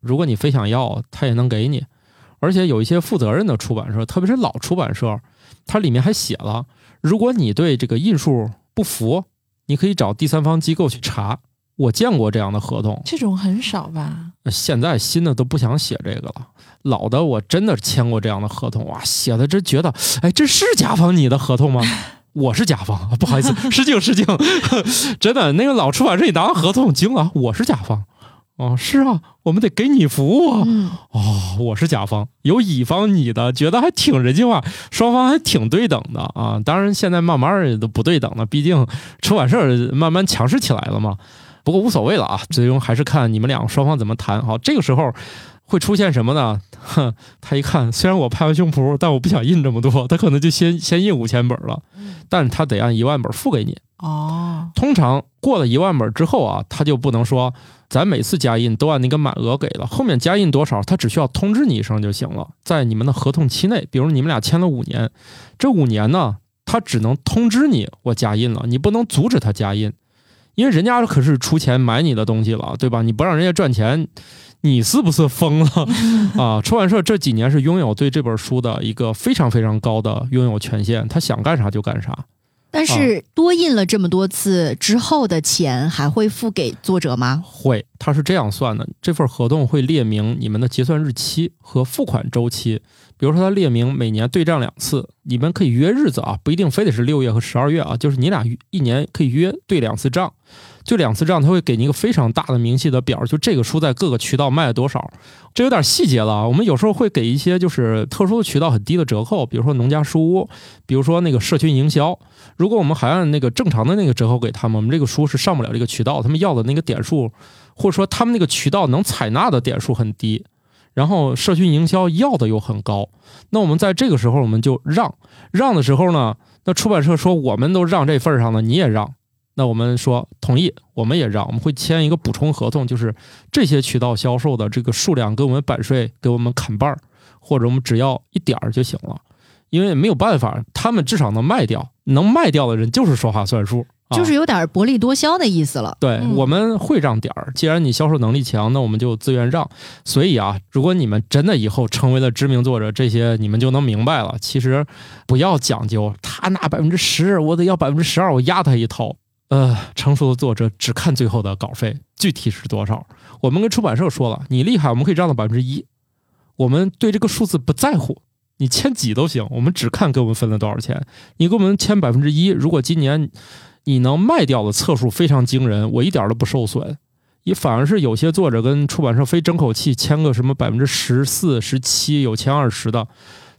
如果你非想要，他也能给你。而且有一些负责任的出版社，特别是老出版社，它里面还写了，如果你对这个印数不服，你可以找第三方机构去查。我见过这样的合同，这种很少吧？现在新的都不想写这个了。老的我真的签过这样的合同，哇，写的真觉得，哎，这是甲方你的合同吗？我是甲方，不好意思，失敬失敬，真的那个老出版社一拿合同惊了，我是甲方，哦，是啊，我们得给你服务啊，哦，我是甲方，有乙方你的，觉得还挺人性化，双方还挺对等的啊。当然现在慢慢也都不对等了，毕竟出版社慢慢强势起来了嘛。不过无所谓了啊，最终还是看你们两个双方怎么谈。好，这个时候。会出现什么呢？哼，他一看，虽然我拍完胸脯，但我不想印这么多，他可能就先先印五千本了，但他得按一万本付给你。哦，通常过了一万本之后啊，他就不能说咱每次加印都按那个满额给了，后面加印多少，他只需要通知你一声就行了。在你们的合同期内，比如你们俩签了五年，这五年呢，他只能通知你我加印了，你不能阻止他加印，因为人家可是出钱买你的东西了，对吧？你不让人家赚钱。你是不是疯了 啊？出版社这几年是拥有对这本书的一个非常非常高的拥有权限，他想干啥就干啥。但是多印了这么多次之后的钱还会付给作者吗？会，他是这样算的。这份合同会列明你们的结算日期和付款周期。比如说，他列明每年对账两次，你们可以约日子啊，不一定非得是六月和十二月啊，就是你俩一年可以约对两次账。就两次账，他会给你一个非常大的明细的表，就这个书在各个渠道卖了多少，这有点细节了啊。我们有时候会给一些就是特殊的渠道很低的折扣，比如说农家书屋，比如说那个社群营销。如果我们还按那个正常的那个折扣给他们，我们这个书是上不了这个渠道，他们要的那个点数，或者说他们那个渠道能采纳的点数很低，然后社区营销要的又很高。那我们在这个时候我们就让。让。的时候呢，那出版社说我们都让。这份上呢，你也让。那我们说同意，我们也让。我们会签一个补充合同，就是这些渠道销售的这个数量跟我们版税给我们砍半儿，或者我们只要一点儿就行了，因为没有办法，他们至少能卖掉，能卖掉的人就是说话算数。就是有点薄利多销的意思了。对，我们会让点儿。既然你销售能力强，那我们就自愿让。所以啊，如果你们真的以后成为了知名作者，这些你们就能明白了。其实不要讲究，他拿百分之十，我得要百分之十二，我压他一头。呃，成熟的作者只看最后的稿费，具体是多少。我们跟出版社说了，你厉害，我们可以让到百分之一。我们对这个数字不在乎，你签几都行，我们只看给我们分了多少钱。你给我们签百分之一，如果今年。你能卖掉的册数非常惊人，我一点都不受损，也反而是有些作者跟出版社非争口气，签个什么百分之十四、十七，有签二十的，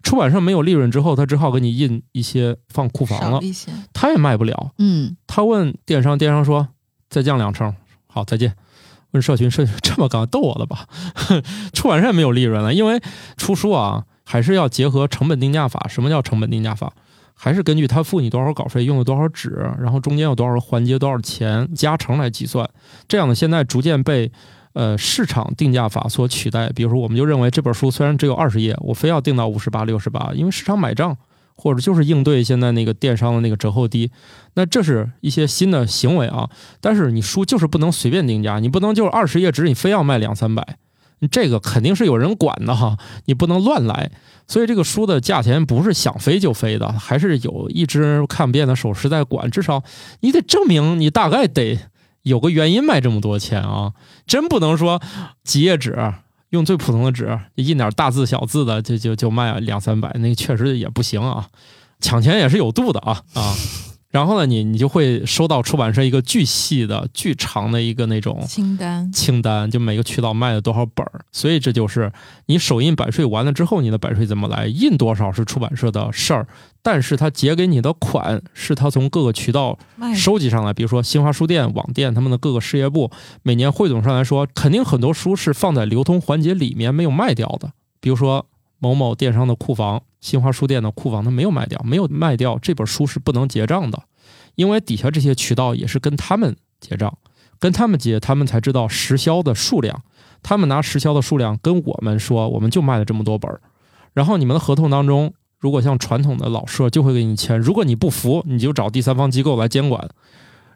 出版社没有利润之后，他只好给你印一些放库房了，他也卖不了。嗯，他问电商，电商说再降两成，好，再见。问社群，社群 这么高，逗我了吧？出版社没有利润了，因为出书啊，还是要结合成本定价法。什么叫成本定价法？还是根据他付你多少稿费，用了多少纸，然后中间有多少环节，多少钱加成来计算。这样的现在逐渐被呃市场定价法所取代。比如说，我们就认为这本书虽然只有二十页，我非要定到五十八、六十八，因为市场买账，或者就是应对现在那个电商的那个折扣低。那这是一些新的行为啊。但是你书就是不能随便定价，你不能就是二十页纸，你非要卖两三百。这个肯定是有人管的哈，你不能乱来。所以这个书的价钱不是想飞就飞的，还是有一只看不见的手是在管。至少你得证明你大概得有个原因卖这么多钱啊！真不能说几页纸用最普通的纸印点大字小字的就就就卖两三百，那确实也不行啊！抢钱也是有度的啊啊！然后呢，你你就会收到出版社一个巨细的、巨长的一个那种清单，清单就每个渠道卖了多少本儿。所以这就是你首印版税完了之后，你的版税怎么来？印多少是出版社的事儿，但是他结给你的款是他从各个渠道收集上来，比如说新华书店、网店他们的各个事业部，每年汇总上来说，肯定很多书是放在流通环节里面没有卖掉的，比如说某某电商的库房。新华书店的库房他没有卖掉，没有卖掉这本书是不能结账的，因为底下这些渠道也是跟他们结账，跟他们结，他们才知道实销的数量，他们拿实销的数量跟我们说，我们就卖了这么多本儿。然后你们的合同当中，如果像传统的老社就会给你签，如果你不服，你就找第三方机构来监管。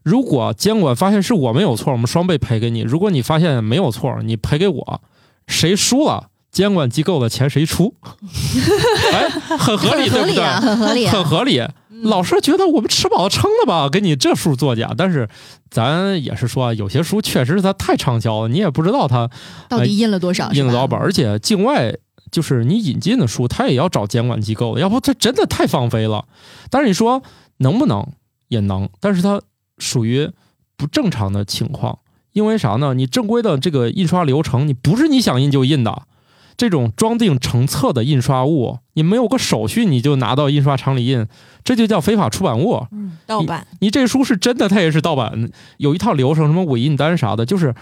如果监管发现是我们有错，我们双倍赔给你；如果你发现没有错，你赔给我，谁输了？监管机构的钱谁出？哎，很合理，对不对？很合理，很合理。老师觉得我们吃饱了撑的吧，给你这数作假。但是咱也是说啊，有些书确实它太畅销了，你也不知道它到底印了多少，印了多少本。而且境外就是你引进的书，它也要找监管机构，要不它真的太放飞了。但是你说能不能也能，但是它属于不正常的情况，因为啥呢？你正规的这个印刷流程，你不是你想印就印的。这种装订成册的印刷物，你没有个手续，你就拿到印刷厂里印，这就叫非法出版物。嗯，盗版。你这书是真的，它也是盗版。有一套流程，什么伪印单啥的，就是，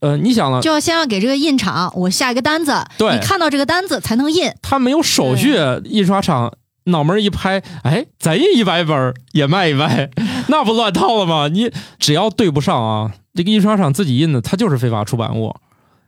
呃，你想了，就要先要给这个印厂我下一个单子，对，你看到这个单子才能印。他没有手续，印刷厂脑门一拍，哎，咱印一百本也卖一卖，那不乱套了吗？你只要对不上啊，这个印刷厂自己印的，它就是非法出版物。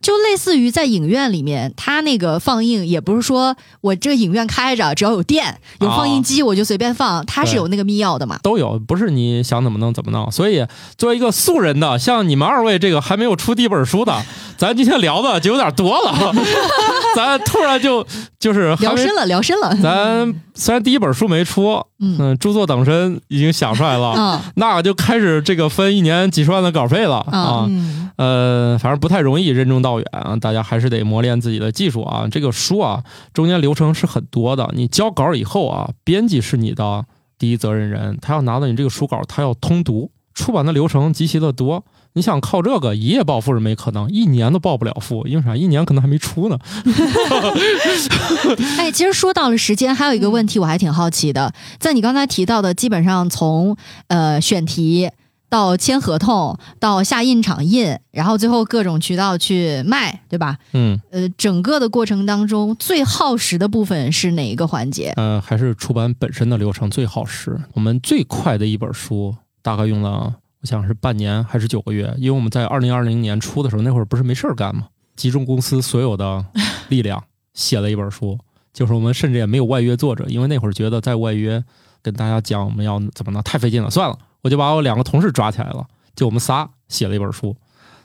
就类似于在影院里面，他那个放映也不是说我这个影院开着，只要有电有放映机我就随便放，它是有那个密钥的嘛？都有，不是你想怎么弄怎么弄。所以作为一个素人的，像你们二位这个还没有出第一本书的，咱今天聊的就有点多了。咱突然就就是聊深了，聊深了。咱虽然第一本书没出，嗯，著作等身已经想出来了，那就开始这个分一年几十万的稿费了啊。呃，反正不太容易任重道远啊，大家还是得磨练自己的技术啊。这个书啊，中间流程是很多的。你交稿以后啊，编辑是你的第一责任人，他要拿到你这个书稿，他要通读。出版的流程极其的多，你想靠这个一夜暴富是没可能，一年都暴不了富，因为啥？一年可能还没出呢。哎，其实说到了时间，还有一个问题我还挺好奇的，在你刚才提到的，基本上从呃选题。到签合同，到下印厂印，然后最后各种渠道去卖，对吧？嗯，呃，整个的过程当中最耗时的部分是哪一个环节？呃，还是出版本身的流程最耗时。我们最快的一本书大概用了，我想是半年还是九个月，因为我们在二零二零年初的时候，那会儿不是没事儿干嘛，集中公司所有的力量，写了一本书，就是我们甚至也没有外约作者，因为那会儿觉得在外约跟大家讲我们要怎么呢，太费劲了，算了，我就把我两个同事抓起来了，就我们仨写了一本书。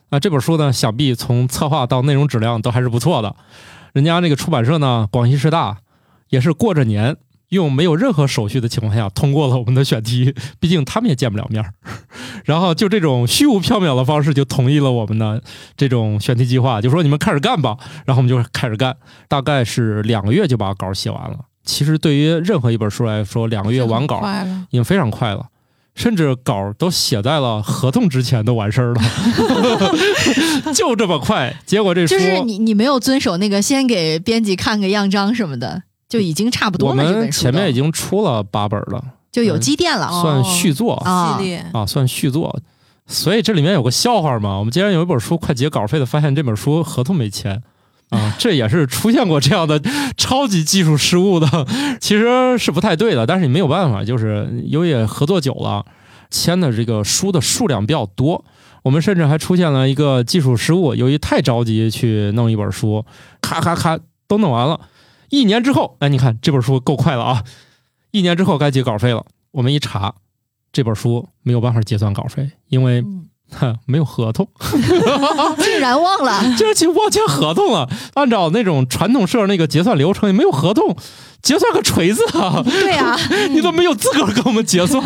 那，这本书呢，想必从策划到内容质量都还是不错的。人家那个出版社呢，广西师大也是过着年，用没有任何手续的情况下通过了我们的选题，毕竟他们也见不了面儿。然后就这种虚无缥缈的方式就同意了我们的这种选题计划，就说你们开始干吧。然后我们就开始干，大概是两个月就把稿写完了。其实对于任何一本书来说，两个月完稿已经非常快了。甚至稿都写在了合同之前都完事儿了，就这么快。结果这书就是你你没有遵守那个先给编辑看个样章什么的，就已经差不多了。我们前面已经出了八本了，就有积淀了，算续作系列啊，算续作。所以这里面有个笑话嘛，我们既然有一本书快结稿费的，发现这本书合同没签。啊，这也是出现过这样的超级技术失误的，其实是不太对的。但是你没有办法，就是由于合作久了，签的这个书的数量比较多，我们甚至还出现了一个技术失误。由于太着急去弄一本书，咔咔咔都弄完了，一年之后，哎，你看这本书够快了啊！一年之后该结稿费了，我们一查，这本书没有办法结算稿费，因为。没有合同，竟然忘了，竟然去忘签合同了。按照那种传统社那个结算流程，也没有合同，结算个锤子啊！对啊，你都没有资格跟我们结算，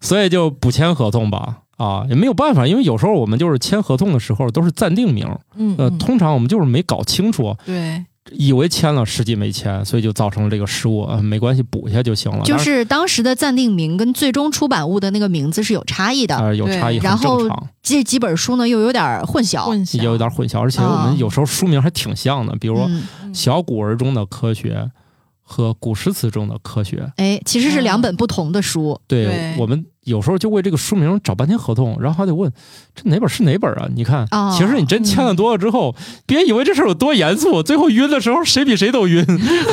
所以就补签合同吧。啊，也没有办法，因为有时候我们就是签合同的时候都是暂定名，嗯，呃，通常我们就是没搞清楚，对。以为签了，实际没签，所以就造成了这个失误啊。没关系，补一下就行了。就是当时的暂定名跟最终出版物的那个名字是有差异的，呃，有差异，然后这几本书呢又有点混淆，也有点混淆，而且我们有时候书名还挺像的，比如《小古文中的科学》和《古诗词中的科学》。哎，其实是两本不同的书。对我们。有时候就为这个书名找半天合同，然后还得问这哪本是哪本啊？你看，其实你真签了多了之后，别以为这事有多严肃，最后晕的时候谁比谁都晕，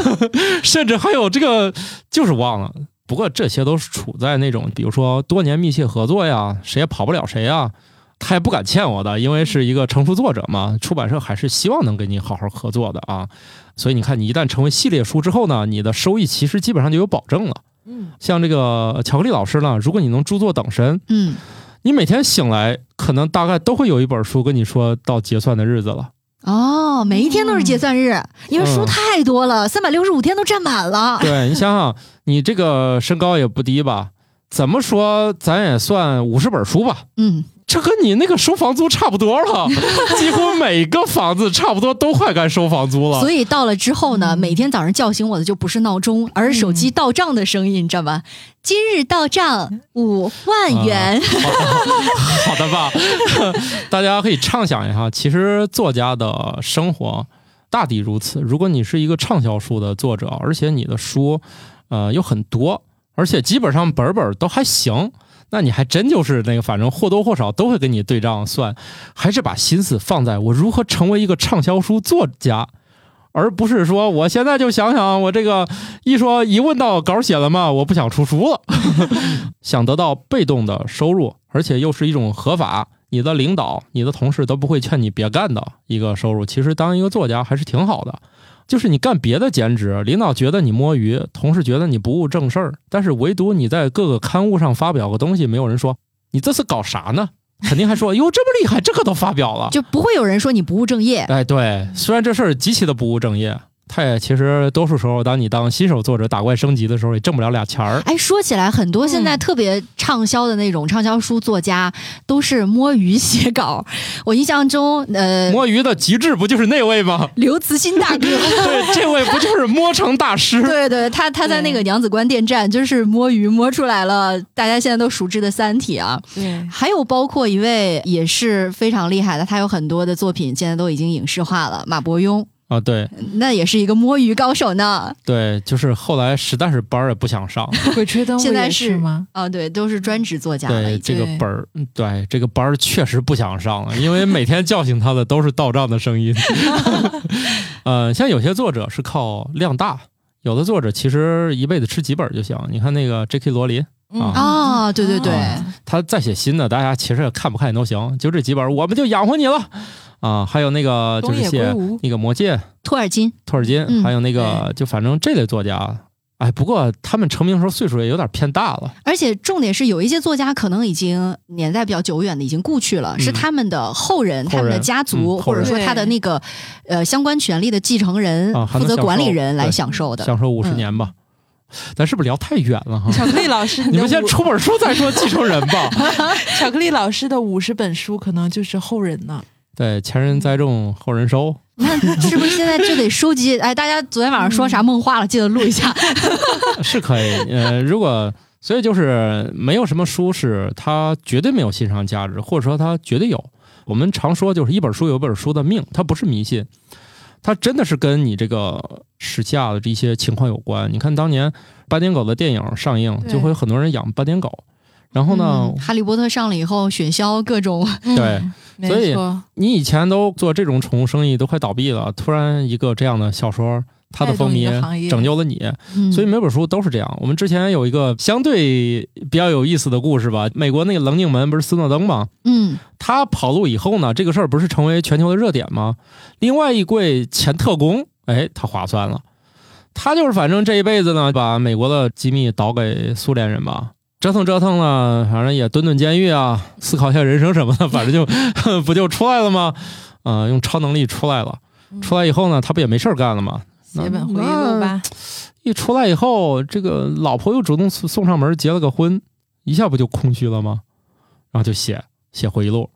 甚至还有这个就是忘了。不过这些都是处在那种，比如说多年密切合作呀，谁也跑不了谁呀，他也不敢欠我的，因为是一个成熟作者嘛，出版社还是希望能跟你好好合作的啊。所以你看，你一旦成为系列书之后呢，你的收益其实基本上就有保证了。嗯，像这个巧克力老师呢，如果你能著作等身，嗯，你每天醒来，可能大概都会有一本书跟你说到结算的日子了。哦，每一天都是结算日，因为书太多了，三百六十五天都占满了。对你想想，你这个身高也不低吧？怎么说，咱也算五十本书吧？嗯。这跟你那个收房租差不多了，几乎每个房子差不多都快该收房租了。所以到了之后呢，每天早上叫醒我的就不是闹钟，而是手机到账的声音，你知道吧？今日到账五万元。好的吧？大家可以畅想一下，其实作家的生活大抵如此。如果你是一个畅销书的作者，而且你的书呃有很多，而且基本上本本都还行。那你还真就是那个，反正或多或少都会跟你对账算，还是把心思放在我如何成为一个畅销书作家，而不是说我现在就想想我这个一说一问到稿写了吗？我不想出书了，想得到被动的收入，而且又是一种合法，你的领导、你的同事都不会劝你别干的一个收入。其实当一个作家还是挺好的。就是你干别的兼职，领导觉得你摸鱼，同事觉得你不务正事儿，但是唯独你在各个刊物上发表个东西，没有人说你这是搞啥呢？肯定还说哟这么厉害，这个都发表了，就不会有人说你不务正业。哎，对，虽然这事儿极其的不务正业。他也其实多数时候，当你当新手作者打怪升级的时候，也挣不了俩钱儿。哎，说起来，很多现在特别畅销的那种畅销书作家，都是摸鱼写稿。我印象中，呃，摸鱼的极致不就是那位吗？刘慈欣大哥。对，这位不就是摸成大师？对对，他他在那个娘子关电站就是摸鱼摸出来了，大家现在都熟知的《三体》啊。对，还有包括一位也是非常厉害的，他有很多的作品现在都已经影视化了，马伯庸。啊，对，那也是一个摸鱼高手呢。对，就是后来实在是班儿也不想上，鬼吹灯现在是吗？啊，对，都是专职作家了。对，这个本儿，对这个班儿确实不想上了，因为每天叫醒他的都是到账的声音。呃，像有些作者是靠量大，有的作者其实一辈子吃几本就行。你看那个 J.K. 罗琳，啊，对对对，他再写新的，大家其实看不看都行，就这几本，我们就养活你了。啊！还有那个就是写那个魔戒，托尔金，托尔金，还有那个就反正这类作家。哎，不过他们成名时候岁数也有点偏大了，而且重点是有一些作家可能已经年代比较久远的，已经故去了，是他们的后人、他们的家族，或者说他的那个呃相关权利的继承人、负责管理人来享受的，享受五十年吧。咱是不是聊太远了哈？巧克力老师，你们先出本书再说继承人吧。巧克力老师的五十本书可能就是后人呢。对，前人栽种，后人收。那是不是现在就得收集？哎，大家昨天晚上说啥梦话了？记得录一下。是可以，呃，如果所以就是没有什么书是它绝对没有欣赏价值，或者说它绝对有。我们常说就是一本书有本书的命，它不是迷信，它真的是跟你这个时下的这些情况有关。你看当年八点狗的电影上映，就会有很多人养八点狗。然后呢？哈利波特上了以后，雪橇各种对，所以你以前都做这种宠物生意都快倒闭了，突然一个这样的小说，它的风靡拯救了你，所以每本书都是这样。我们之前有一个相对比较有意思的故事吧，美国那个棱镜门不是斯诺登吗？嗯，他跑路以后呢，这个事儿不是成为全球的热点吗？另外一柜前特工，哎，他划算了，他就是反正这一辈子呢，把美国的机密倒给苏联人吧。折腾折腾呢，反正也蹲蹲监狱啊，思考一下人生什么的，反正就 不就出来了吗？啊，用超能力出来了，出来以后呢，他不也没事儿干了吗？写本回忆录吧。一出来以后，这个老婆又主动送上门结了个婚，一下不就空虚了吗？然后就写写回忆录。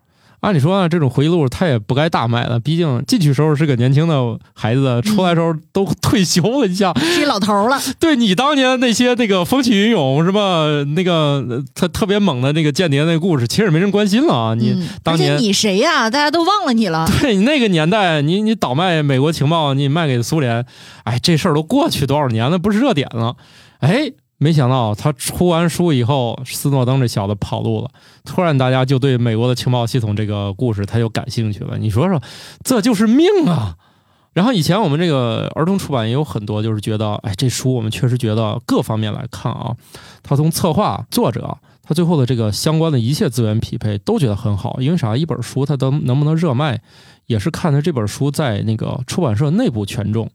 按理说啊，这种回忆录他也不该大卖了，毕竟进去时候是个年轻的孩子，出来时候都 退休了，你想是一老头了。对你当年那些那个风起云涌什么那个特特别猛的那个间谍那故事，其实没人关心了啊。你当年你谁呀？大家都忘了你了。对你那个年代，你你倒卖美国情报，你卖给苏联，哎，这事儿都过去多少年了，不是热点了？哎。没想到他出完书以后，斯诺登这小子跑路了。突然，大家就对美国的情报系统这个故事他就感兴趣了。你说说，这就是命啊！然后以前我们这个儿童出版也有很多，就是觉得，哎，这书我们确实觉得各方面来看啊，他从策划、作者，他最后的这个相关的一切资源匹配都觉得很好。因为啥？一本书它能能不能热卖，也是看他这本书在那个出版社内部权重。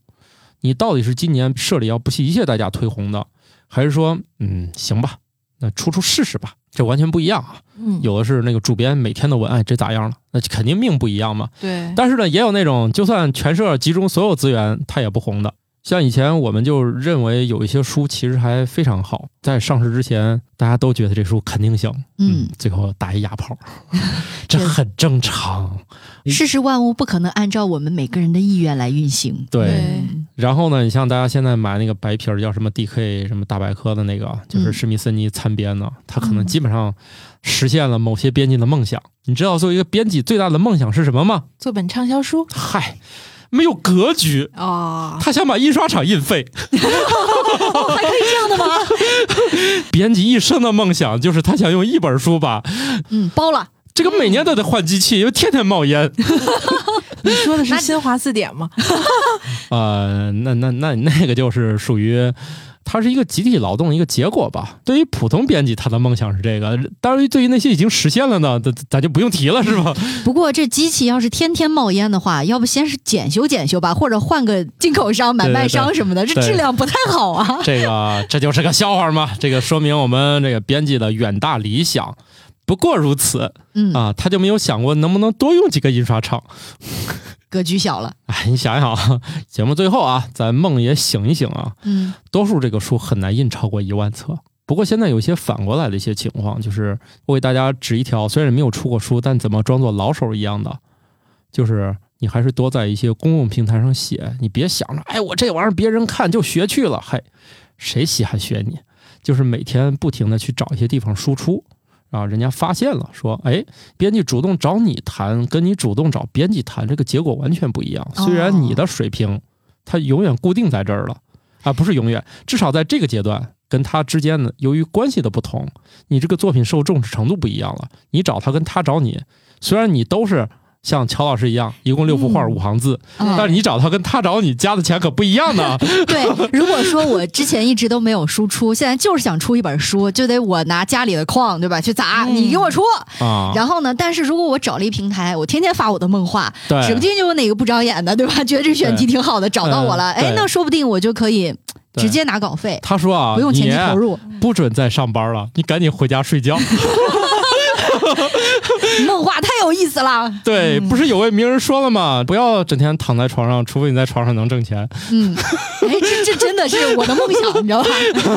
你到底是今年社里要不惜一切代价推红的？还是说，嗯，行吧，那出出试试吧，这完全不一样啊。嗯，有的是那个主编每天都问，哎，这咋样了？那肯定命不一样嘛。对。但是呢，也有那种就算全社集中所有资源，他也不红的。像以前我们就认为有一些书其实还非常好，在上市之前大家都觉得这书肯定行，嗯，最后打一哑炮，这很正常。世事万物不可能按照我们每个人的意愿来运行。对。然后呢，你像大家现在买那个白皮儿叫什么 DK 什么大百科的那个，就是史密森尼参编的，他可能基本上实现了某些编辑的梦想。你知道作为一个编辑最大的梦想是什么吗？做本畅销书。嗨。没有格局啊！他想把印刷厂印废，还可以这样的吗？编辑一生的梦想就是他想用一本书把嗯包了。这个每年都得换机器，因为天天冒烟。你说的是新华字典吗？呃，那那那那个就是属于。它是一个集体劳动的一个结果吧。对于普通编辑，他的梦想是这个；当然，对于那些已经实现了呢，咱咱就不用提了，是吧？不过这机器要是天天冒烟的话，要不先是检修检修吧，或者换个进口商、买卖商什么的，这质量不太好啊。这个这就是个笑话嘛？这个说明我们这个编辑的远大理想不过如此。嗯啊，他就没有想过能不能多用几个印刷厂。格局小了，哎，你想想啊，节目最后啊，咱梦也醒一醒啊。嗯，多数这个书很难印超过一万册。不过现在有些反过来的一些情况，就是我给大家指一条，虽然没有出过书，但怎么装作老手一样的，就是你还是多在一些公共平台上写，你别想着，哎，我这玩意儿别人看就学去了，嘿，谁稀罕学你？就是每天不停的去找一些地方输出。啊，人家发现了，说，哎，编辑主动找你谈，跟你主动找编辑谈，这个结果完全不一样。虽然你的水平，他永远固定在这儿了，啊，不是永远，至少在这个阶段，跟他之间的由于关系的不同，你这个作品受重视程度不一样了。你找他跟他找你，虽然你都是像乔老师一样，一共六幅画五行字，但是你找他跟他找你加的钱可不一样呢。对，如果说我之前一直都没有输出，现在就是想出一本书，就得我拿家里的矿，对吧？去砸，你给我出啊。然后呢，但是如果我找了一平台，我天天发我的梦话，指不定就有哪个不长眼的，对吧？觉得这选题挺好的，找到我了，哎，那说不定我就可以直接拿稿费。他说啊，不用前期投入，不准再上班了，你赶紧回家睡觉。梦话太有意思了。对，不是有位名人说了吗？不要整天躺在床上，除非你在床上能挣钱。嗯，哎，这这真的是我的梦想，你知道吧？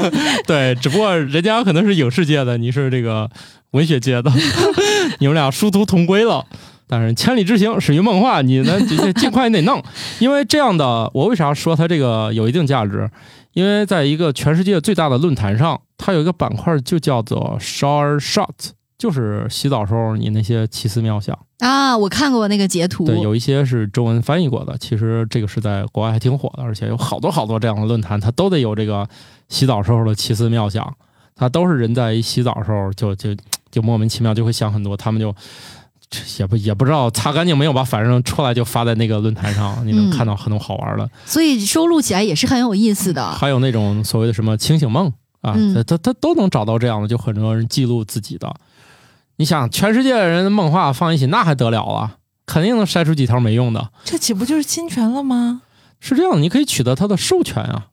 对，只不过人家可能是影视界的，你是这个文学界的，你们俩殊途同归了。但是千里之行始于梦话，你呢尽快你得弄，因为这样的，我为啥说它这个有一定价值？因为在一个全世界最大的论坛上，它有一个板块就叫做 “short Shot。就是洗澡时候你那些奇思妙想啊，我看过那个截图。对，有一些是中文翻译过的。其实这个是在国外还挺火的，而且有好多好多这样的论坛，它都得有这个洗澡时候的奇思妙想。它都是人在一洗澡时候就就就莫名其妙就会想很多，他们就也不也不知道擦干净没有吧，反正出来就发在那个论坛上，你能看到很多好玩的。所以收录起来也是很有意思的。还有那种所谓的什么清醒梦啊，他他他都能找到这样的，就很多人记录自己的。你想，全世界的人的梦话放一起，那还得了啊？肯定能筛出几条没用的。这岂不就是侵权了吗？是这样，你可以取得他的授权啊。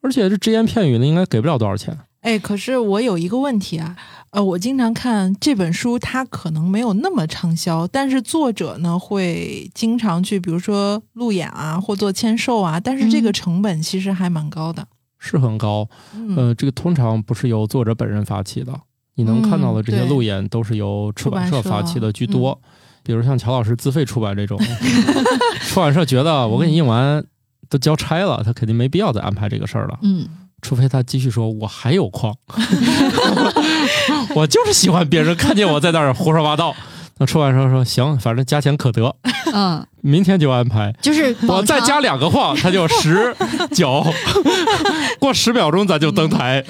而且这只言片语的，应该给不了多少钱。哎，可是我有一个问题啊，呃，我经常看这本书，它可能没有那么畅销，但是作者呢会经常去，比如说路演啊，或做签售啊，但是这个成本其实还蛮高的。是很高，呃，这个通常不是由作者本人发起的。你能看到的这些路演都是由出版社发起的居多，比如像乔老师自费出版这种，出版社觉得我给你印完都交差了，他肯定没必要再安排这个事儿了。嗯，除非他继续说，我还有矿，我就是喜欢别人看见我在那儿胡说八道。那出版社说行，反正加钱可得。嗯。明天就安排，就是我再加两个晃，他就十 九，过十秒钟咱就登台。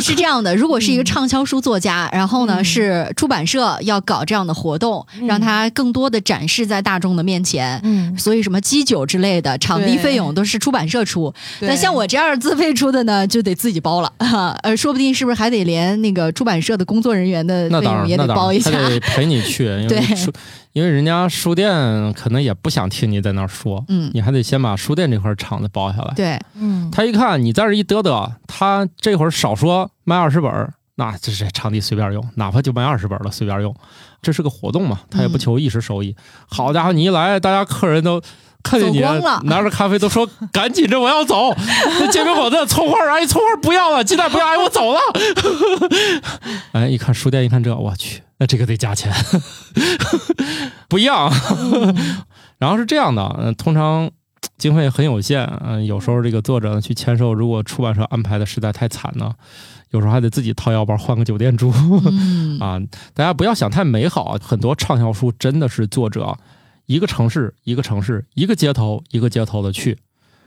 是这样的，如果是一个畅销书作家，然后呢是出版社要搞这样的活动，让他更多的展示在大众的面前。嗯，所以什么基酒之类的场地费用都是出版社出。那像我这样自费出的呢，就得自己包了。呃，说不定是不是还得连那个出版社的工作人员的费用也得包一下？得陪你去，因为因为人家书店可能也不想听你在那儿说，嗯，你还得先把书店这块场子包下来。对，嗯，他一看你在这一嘚嘚，他这会儿少说卖二十本，那这是场地随便用，哪怕就卖二十本了随便用，这是个活动嘛，他也不求一时收益。好家伙，你一来，大家客人都看见你拿着咖啡都说赶紧着我要走，那煎饼果子葱花哎葱花不要了，鸡蛋不要哎我走了。哎，一看书店一看这我去。那这个得加钱，不一样。然后是这样的，嗯，通常经费很有限，嗯，有时候这个作者去签售，如果出版社安排的实在太惨呢，有时候还得自己掏腰包换个酒店住。啊，大家不要想太美好，很多畅销书真的是作者一个城市一个城市一个街头一个街头的去，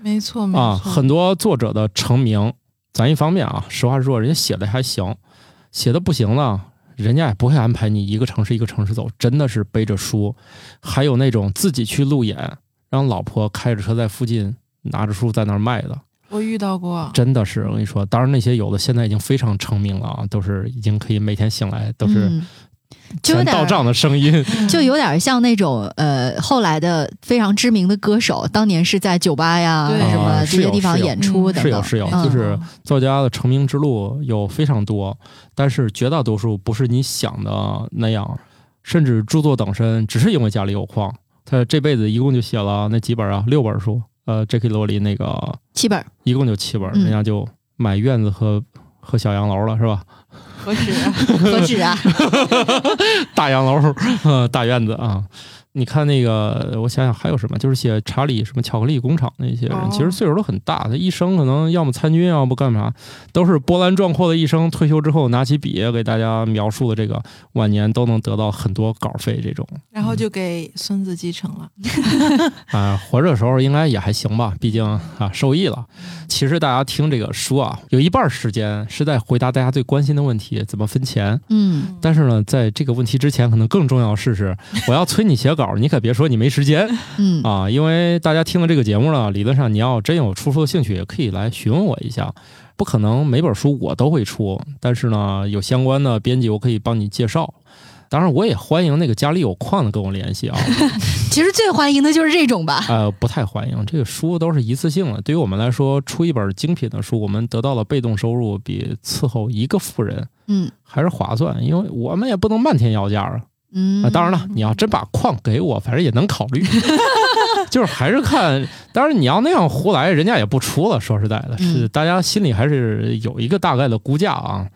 没错，没错。啊，很多作者的成名，咱一方面啊，实话实说，人家写的还行，写的不行了。人家也不会安排你一个城市一个城市走，真的是背着书，还有那种自己去路演，让老婆开着车在附近拿着书在那儿卖的。我遇到过，真的是我跟你说，当然那些有的现在已经非常成名了啊，都是已经可以每天醒来都是。钱到账的声音，就有点像那种呃，后来的非常知名的歌手，当年是在酒吧呀什么这些地方演出的。是有是有，就是作家的成名之路有非常多，但是绝大多数不是你想的那样，甚至著作等身，只是因为家里有矿。他这辈子一共就写了那几本啊，六本书。呃，J.K. 罗琳那个七本，一共就七本，人家就买院子和和小洋楼了，是吧？何止啊！何止啊！大洋楼，大院子啊！你看那个，我想想还有什么？就是写查理什么巧克力工厂那些人，其实岁数都很大，他一生可能要么参军，要么干嘛，都是波澜壮阔的一生。退休之后拿起笔给大家描述的这个晚年都能得到很多稿费，这种，然后就给孙子继承了。啊，活着的时候应该也还行吧，毕竟啊受益了。其实大家听这个书啊，有一半时间是在回答大家最关心的问题：怎么分钱？嗯。但是呢，在这个问题之前，可能更重要的是，是我要催你写稿。稿，你可别说你没时间，嗯啊，因为大家听了这个节目呢，理论上你要真有出书的兴趣，也可以来询问我一下。不可能每本书我都会出，但是呢，有相关的编辑我可以帮你介绍。当然，我也欢迎那个家里有矿的跟我联系啊。其实最欢迎的就是这种吧。呃，不太欢迎，这个书都是一次性的。对于我们来说，出一本精品的书，我们得到了被动收入，比伺候一个富人，嗯，还是划算。因为我们也不能漫天要价啊。嗯，当然了，你要真把矿给我，反正也能考虑。就是还是看，当然你要那样胡来，人家也不出了。说实在的，是大家心里还是有一个大概的估价啊。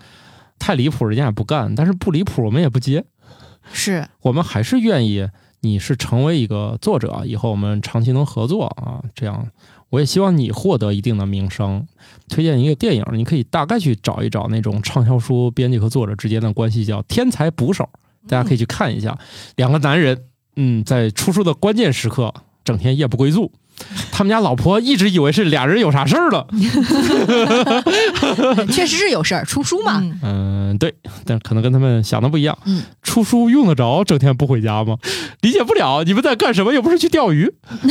太离谱，人家也不干；但是不离谱，我们也不接。是 我们还是愿意你是成为一个作者，以后我们长期能合作啊。这样，我也希望你获得一定的名声。推荐一个电影，你可以大概去找一找那种畅销书编辑和作者之间的关系，叫《天才捕手》，大家可以去看一下。两个男人，嗯，在出书的关键时刻，整天夜不归宿。他们家老婆一直以为是俩人有啥事儿了，确实是有事儿，出书嘛。嗯，对，但可能跟他们想的不一样。嗯，出书用得着整天不回家吗？理解不了，你们在干什么？又不是去钓鱼，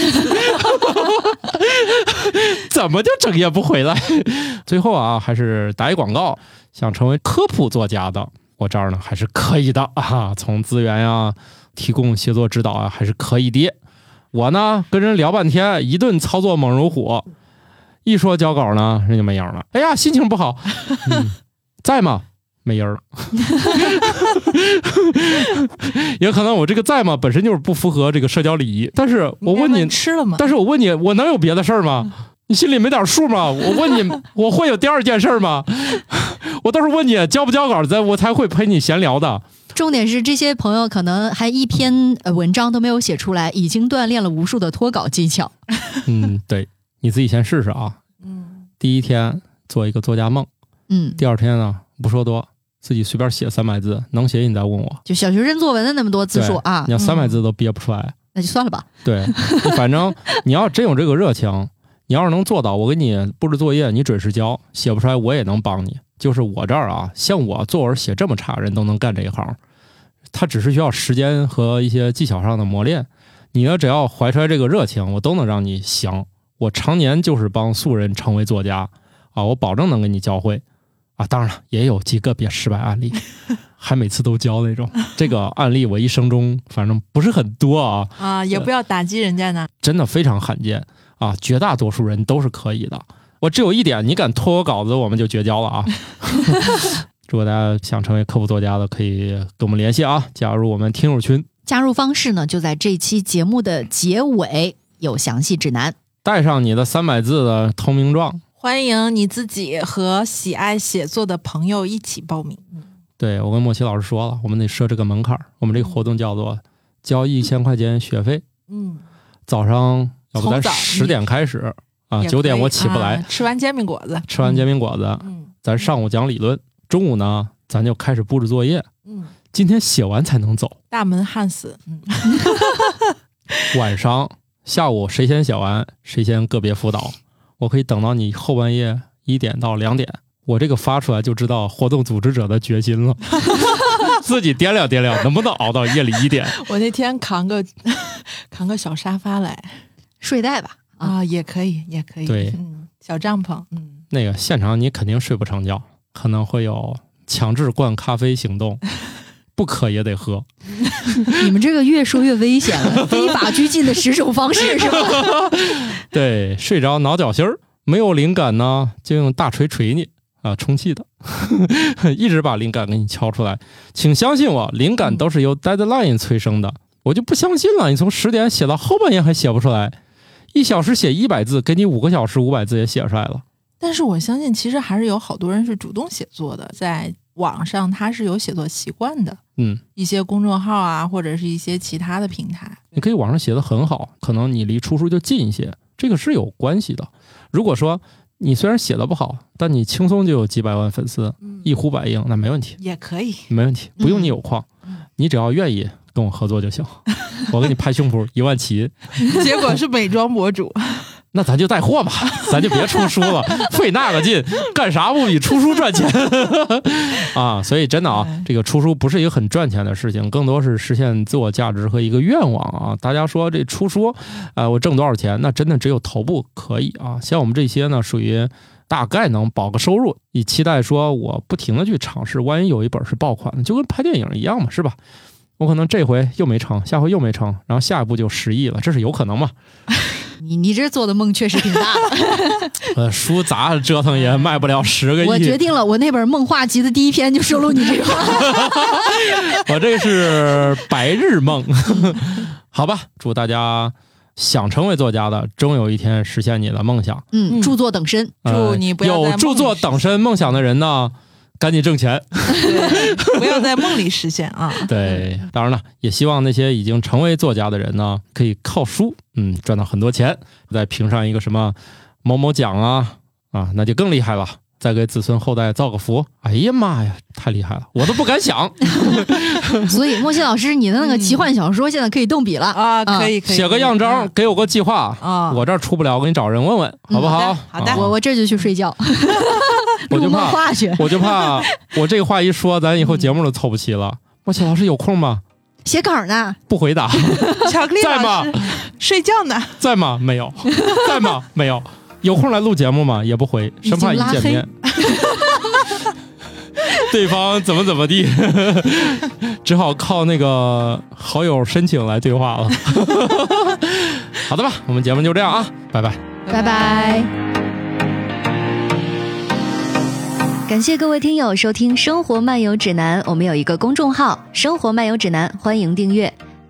怎么就整夜不回来？最后啊，还是打一广告，想成为科普作家的，我这儿呢还是可以的啊，从资源呀、提供协作指导啊，还是可以的。我呢，跟人聊半天，一顿操作猛如虎，一说交稿呢，人就没影了。哎呀，心情不好，嗯、在吗？没人了。也可能我这个在吗，本身就是不符合这个社交礼仪。但是我问你吃了吗？但是我问你，我能有别的事儿吗？你心里没点数吗？我问你，我会有第二件事吗？我到时候问你交不交稿，咱我才会陪你闲聊的。重点是这些朋友可能还一篇呃文章都没有写出来，已经锻炼了无数的脱稿技巧。嗯，对，你自己先试试啊。嗯，第一天做一个作家梦，嗯，第二天呢不说多，自己随便写三百字，能写你再问我。就小学生作文的那么多字数啊，你要三百字都憋不出来，那就算了吧。对，反正你要真有这个热情，你要是能做到，我给你布置作业，你准时交，写不出来我也能帮你。就是我这儿啊，像我作文写这么差，人都能干这一行。他只是需要时间和一些技巧上的磨练。你呢，只要怀揣这个热情，我都能让你行。我常年就是帮素人成为作家啊，我保证能给你教会啊。当然了，也有极个别失败案例，还每次都教那种。这个案例我一生中反正不是很多啊啊，也不要打击人家呢，真的非常罕见啊。绝大多数人都是可以的。我只有一点，你敢拖我稿子，我们就绝交了啊！如果大家想成为科普作家的，可以跟我们联系啊，加入我们听友群。加入方式呢，就在这期节目的结尾有详细指南。带上你的三百字的投名状，欢迎你自己和喜爱写作的朋友一起报名。对我跟莫奇老师说了，我们得设置个门槛儿。我们这个活动叫做交一千块钱学费。嗯，早上要不咱十点开始啊，九点我起不来。吃完煎饼果子，吃完煎饼果子，嗯，咱上午讲理论，中午呢咱就开始布置作业。嗯，今天写完才能走。大门焊死。嗯，晚上、下午谁先写完，谁先个别辅导。我可以等到你后半夜一点到两点，我这个发出来就知道活动组织者的决心了。自己掂量掂量，能不能熬到夜里一点？我那天扛个 扛个小沙发来，睡袋吧？啊，也可以，也可以。对，嗯，小帐篷。嗯，那个现场你肯定睡不成觉，可能会有强制灌咖啡行动。不渴也得喝，你们这个越说越危险了，非法拘禁的十种方式是吧？对，睡着挠脚心儿，没有灵感呢，就用大锤锤你啊，充气的，一直把灵感给你敲出来。请相信我，灵感都是由 deadline 催生的。我就不相信了，你从十点写到后半夜还写不出来，一小时写一百字，给你五个小时五百字也写出来了。但是我相信，其实还是有好多人是主动写作的，在网上他是有写作习惯的。嗯，一些公众号啊，或者是一些其他的平台，你可以网上写的很好，可能你离出书就近一些，这个是有关系的。如果说你虽然写的不好，但你轻松就有几百万粉丝，嗯、一呼百应，那没问题，也可以，没问题，不用你有矿，嗯、你只要愿意跟我合作就行，我给你拍胸脯一万起。结果是美妆博主，那咱就带货吧，咱就别出书了，费那个劲，干啥不比出书赚钱 啊？所以真的啊，这个出书不是一个很赚钱的事情，更多是实现自我价值和一个愿望啊。大家说这出书，呃，我挣多少钱？那真的只有头部可以啊。像我们这些呢，属于大概能保个收入，以期待说我不停的去尝试，万一有一本是爆款，就跟拍电影一样嘛，是吧？我可能这回又没成，下回又没成，然后下一步就十亿了，这是有可能吗？你你这做的梦确实挺大的。呃，书咋折腾也卖不了十个亿。我决定了，我那本《梦话集》的第一篇就收录你这个话。我这是白日梦，好吧？祝大家想成为作家的，终有一天实现你的梦想。嗯，著作等身，祝你不要有著作等身梦想的人呢。赶紧挣钱，不要在梦里实现啊！对，当然了，也希望那些已经成为作家的人呢，可以靠书，嗯，赚到很多钱，再评上一个什么某某奖啊啊，那就更厉害了。再给子孙后代造个福，哎呀妈呀，太厉害了，我都不敢想。所以莫西老师，你的那个奇幻小说现在可以动笔了啊！可以，可以写个样章，给我个计划啊！我这儿出不了，我给你找人问问，好不好？好的，我我这就去睡觉。我就怕，我就怕，我这个话一说，咱以后节目都凑不齐了。莫西老师有空吗？写稿呢？不回答。巧克力在吗？睡觉呢？在吗？没有。在吗？没有。有空来录节目吗？也不回，生怕一见面，对方怎么怎么地，只好靠那个好友申请来对话了。好的吧，我们节目就这样啊，拜拜，拜拜。感谢各位听友收听《生活漫游指南》，我们有一个公众号《生活漫游指南》，欢迎订阅。